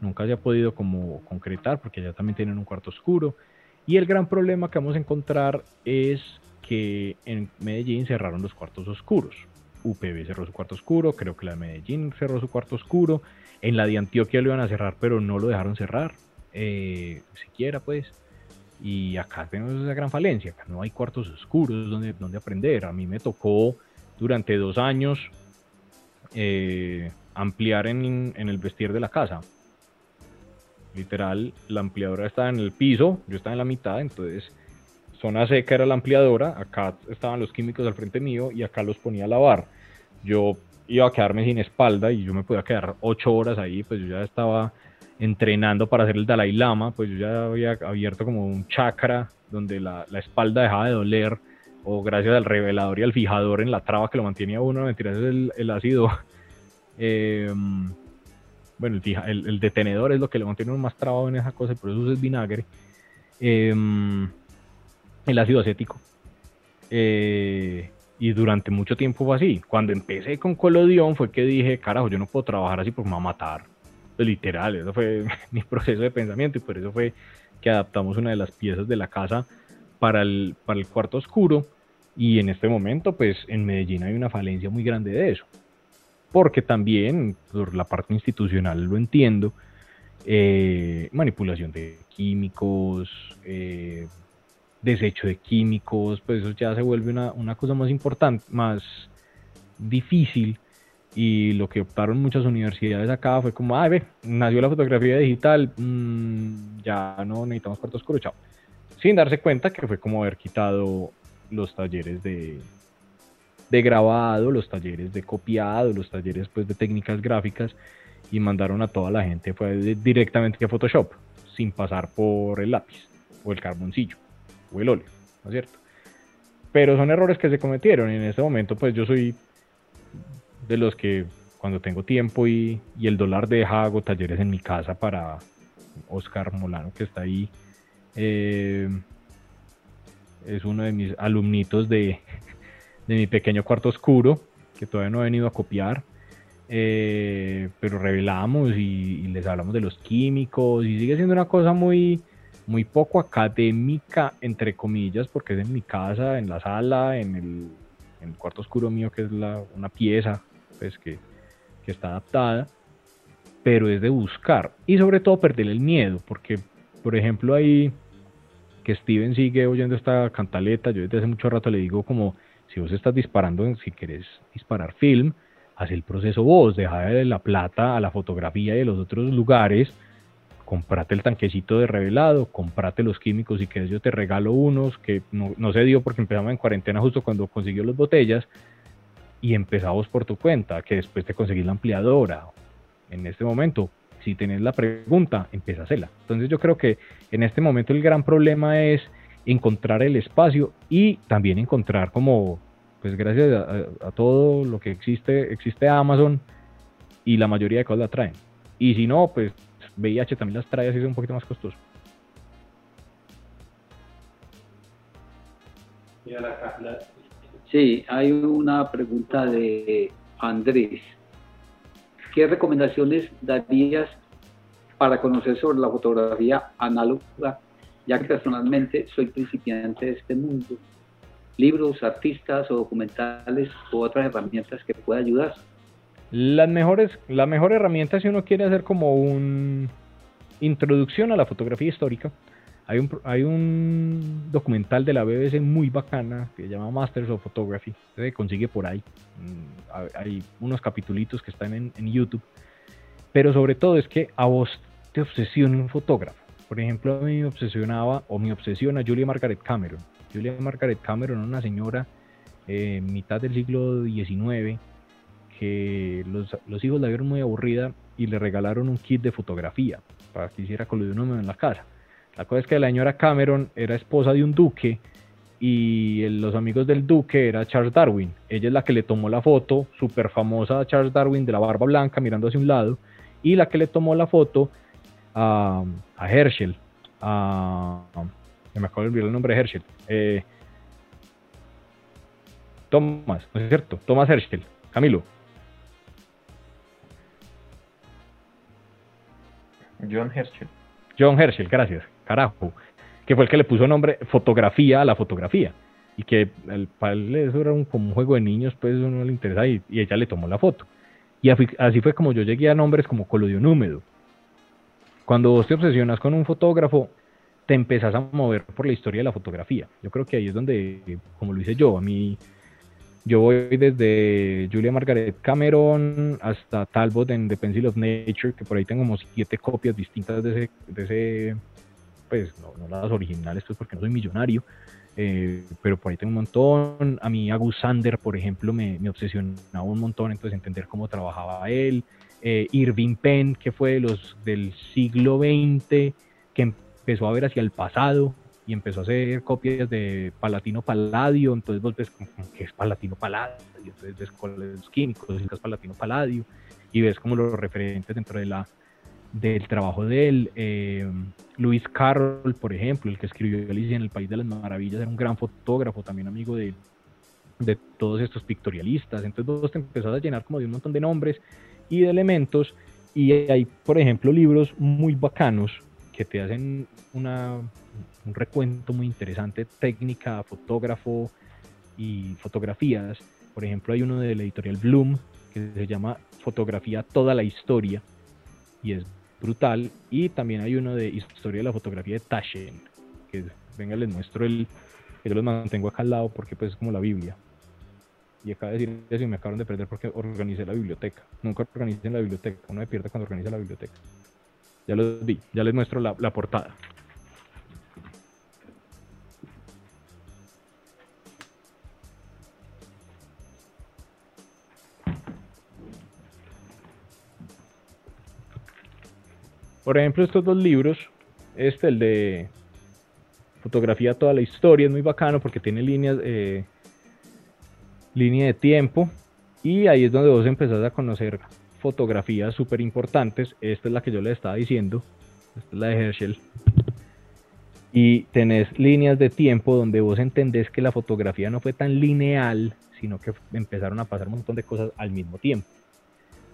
nunca se ha podido como concretar porque ya también tienen un cuarto oscuro. Y el gran problema que vamos a encontrar es que en Medellín cerraron los cuartos oscuros. UPB cerró su cuarto oscuro, creo que la de Medellín cerró su cuarto oscuro. En la de Antioquia lo iban a cerrar, pero no lo dejaron cerrar, eh, siquiera pues. Y acá tenemos esa gran falencia, acá no hay cuartos oscuros donde, donde aprender. A mí me tocó durante dos años eh, ampliar en, el vestir de la casa. Literal, la ampliadora estaba en el piso, yo estaba en la mitad, entonces zona seca era la ampliadora, acá estaban los químicos al frente mío y acá los ponía a lavar. Yo iba a quedarme sin espalda y yo me podía quedar ocho horas ahí, pues yo ya estaba entrenando para hacer el Dalai Lama, pues yo ya había abierto como un chakra donde la, espalda dejaba de doler, o gracias al revelador y al fijador en la traba que lo mantiene a uno, mentira, es el, ácido. [LAUGHS] Em, bueno, el, el, detenedor es lo que lo mantiene uno más trabado en esa cosa, por eso es vinagre. Em, el ácido acético. Eh, y durante mucho tiempo fue así. Cuando empecé con colodión fue que dije, carajo, yo no puedo trabajar así porque me va a matar. Pues, literal, eso fue [LAUGHS] mi proceso de pensamiento y por eso fue que adaptamos una de las piezas de la casa para el, para el cuarto oscuro. Y en este momento, pues en Medellín hay una falencia muy grande de eso. Porque también, por la parte institucional lo entiendo, eh, manipulación de químicos, eh, desecho de químicos, pues eso ya se vuelve una, una cosa más importante, más difícil y lo que optaron muchas universidades acá fue como, ah, ve, nació la fotografía digital, mm, ya no necesitamos cuarto oscuro, chao. Sin darse cuenta que fue como haber quitado los talleres de, de grabado, los talleres de copiado, los talleres pues de técnicas gráficas y mandaron a toda la gente fue directamente a Photoshop, sin pasar por el lápiz o el carboncillo o el óleo, ¿no es cierto? Pero son errores que se cometieron y en este momento pues yo soy de los que cuando tengo tiempo y, el dólar deja hago talleres en mi casa para Oscar Molano que está ahí. Eh, es uno de mis alumnitos de, de mi pequeño cuarto oscuro, que todavía no he venido a copiar. Eh, pero revelamos y, les hablamos de los químicos y sigue siendo una cosa muy, muy poco académica, entre comillas, porque es en mi casa, en la sala, en el, cuarto oscuro mío, que es la, una pieza pues, que que está adaptada, pero es de buscar y sobre todo perder el miedo, porque por ejemplo ahí que Steven sigue oyendo esta cantaleta, yo desde hace mucho rato le digo como si vos estás disparando, si querés disparar film, haz el proceso vos, deja de la plata a la fotografía y de los otros lugares, comprate el tanquecito de revelado, comprate los químicos y que yo te regalo unos que no, no se dio porque empezamos en cuarentena justo cuando consiguió las botellas y empezamos por tu cuenta, que después te conseguís la ampliadora. En este momento, si tenés la pregunta, empieza a hacerla. Entonces yo creo que en este momento el gran problema es encontrar el espacio y también encontrar como, pues gracias a, todo lo que existe, existe Amazon y la mayoría de cosas la traen. Y si no, pues VIH también las trae así es un poquito más costoso. Sí, hay una pregunta de Andrés. ¿Qué recomendaciones darías para conocer sobre la fotografía análoga, ya que personalmente soy principiante de este mundo? Libros, artistas o documentales u otras herramientas que pueda ayudar. Las mejores, la mejor herramienta si uno quiere hacer como un introducción a la fotografía histórica, hay un, hay un documental de la BBC muy bacana que se llama Masters of Photography, se consigue por ahí. Mm, hay unos capitulitos que están en, en YouTube, pero sobre todo es que a vos te obsesiona un fotógrafo. Por ejemplo, a mí me obsesionaba o me obsesiona Julia Margaret Cameron. Julia Margaret Cameron, una señora eh, mitad del siglo XIX, que los, los, hijos la vieron muy aburrida y le regalaron un kit de fotografía para que hiciera con en la casa. La cosa es que la señora Cameron era esposa de un duque y los amigos del duque era Charles Darwin. Ella es la que le tomó la foto, súper famosa Charles Darwin de la barba blanca mirando hacia un lado, y la que le tomó la foto a, Herschel, a, me acabo de olvidar el nombre de Herschel, eh, Thomas, ¿no es cierto? Thomas Herschel, Camilo. John Herschel. John Herschel, gracias, carajo. Que fue el que le puso nombre fotografía a la fotografía. Y que para él eso era un, como juego de niños, pues eso no le interesa y, ella le tomó la foto. Y así fue como yo llegué a nombres como Colodión Húmedo. Cuando vos te obsesionas con un fotógrafo, te empezás a mover por la historia de la fotografía. Yo creo que ahí es donde, como lo hice yo, a mí yo voy desde Julia Margaret Cameron hasta Talbot en The Pencil of Nature, que por ahí tengo como siete copias distintas de ese pues no, las originales, pues porque no soy millonario, eh, pero por ahí tengo un montón. A mí Agus Sander, por ejemplo, me, me obsesionaba un montón, entonces entender cómo trabajaba él. Eh, Irving Penn, que fue de los del siglo XX, que empezó a ver hacia el pasado, y empezó a hacer copias de Palatino Paladio, entonces vos ves que es Palatino Paladio, entonces ves los químicos, es Palatino Paladio, y ves como los referentes dentro de la del trabajo de él. Eh, Luis Carroll, por ejemplo, el que escribió Alicia en el País de las Maravillas, era un gran fotógrafo, también amigo de, de todos estos pictorialistas. Entonces vos te empezás a llenar como de un montón de nombres y de elementos, y hay, por ejemplo, libros muy bacanos que te hacen una un recuento muy interesante, técnica, fotógrafo y fotografías. Por ejemplo, hay uno de la editorial Bloom que se llama Fotografía Toda la Historia y es brutal. Y también hay uno de Historia de la Fotografía de Taschen, que venga, les muestro el, que yo los mantengo acá al lado porque pues es como la Biblia. Y acaba de decir eso y me acabaron de perder porque organicé la biblioteca. Nunca organicé en la biblioteca, uno me pierde cuando organiza la biblioteca. Ya los vi, ya les muestro la portada. Por ejemplo, estos dos libros, este, el de fotografía toda la historia, es muy bacano porque tiene líneas, eh, línea de tiempo y ahí es donde vos empezás a conocer fotografías súper importantes. Esta es la que yo le estaba diciendo, esta es la de Herschel. Y tenés líneas de tiempo donde vos entendés que la fotografía no fue tan lineal, sino que empezaron a pasar un montón de cosas al mismo tiempo.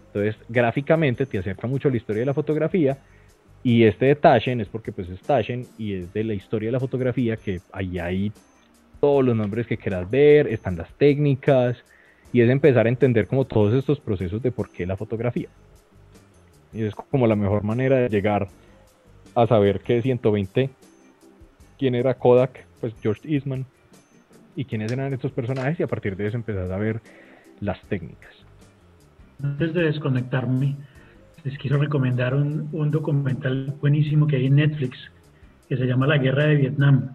Entonces, gráficamente te acerca mucho la historia de la fotografía y este de Taschen es porque pues es Taschen y es de la historia de la fotografía que ahí hay todos los nombres que quieras ver, están las técnicas y es empezar a entender como todos estos procesos de por qué la fotografía. Y es como la mejor manera de llegar a saber que 120, quién era Kodak, pues George Eastman, y quiénes eran estos personajes, y a partir de eso empezar a ver las técnicas. Antes de desconectarme, les quiero recomendar un, documental buenísimo que hay en Netflix, que se llama La Guerra de Vietnam.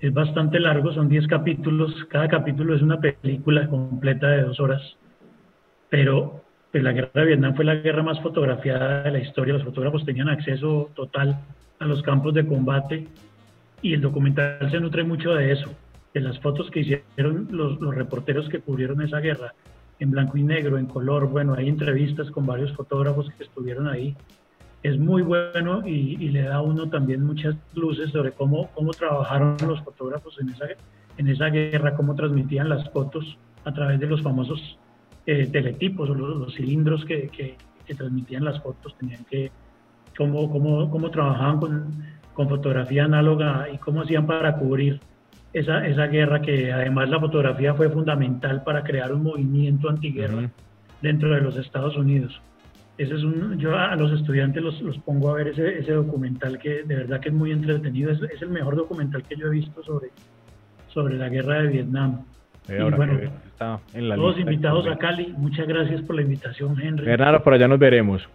Es bastante largo, son 10 capítulos, cada capítulo es una película completa de dos horas, pero pues, la guerra de Vietnam fue la guerra más fotografiada de la historia, los fotógrafos tenían acceso total a los campos de combate y el documental se nutre mucho de eso, de las fotos que hicieron los reporteros que cubrieron esa guerra, en blanco y negro, en color, bueno, hay entrevistas con varios fotógrafos que estuvieron ahí. Es muy bueno y, le da a uno también muchas luces sobre cómo, cómo trabajaron los fotógrafos en esa, en esa guerra, cómo transmitían las fotos a través de los famosos eh, teletipos o los, cilindros que, que, transmitían las fotos, tenían que, cómo, cómo, cómo trabajaban con, con, fotografía análoga y cómo hacían para cubrir esa, esa guerra, que además la fotografía fue fundamental para crear un movimiento antiguerra dentro de los Estados Unidos es un, yo a los estudiantes los, los pongo a ver ese, ese, documental que de verdad que es muy entretenido, es, es, el mejor documental que yo he visto sobre, sobre la guerra de Vietnam. y bueno, está en la todos invitados a Cali, muchas gracias por la invitación, Henry. Bernardo, por allá nos veremos.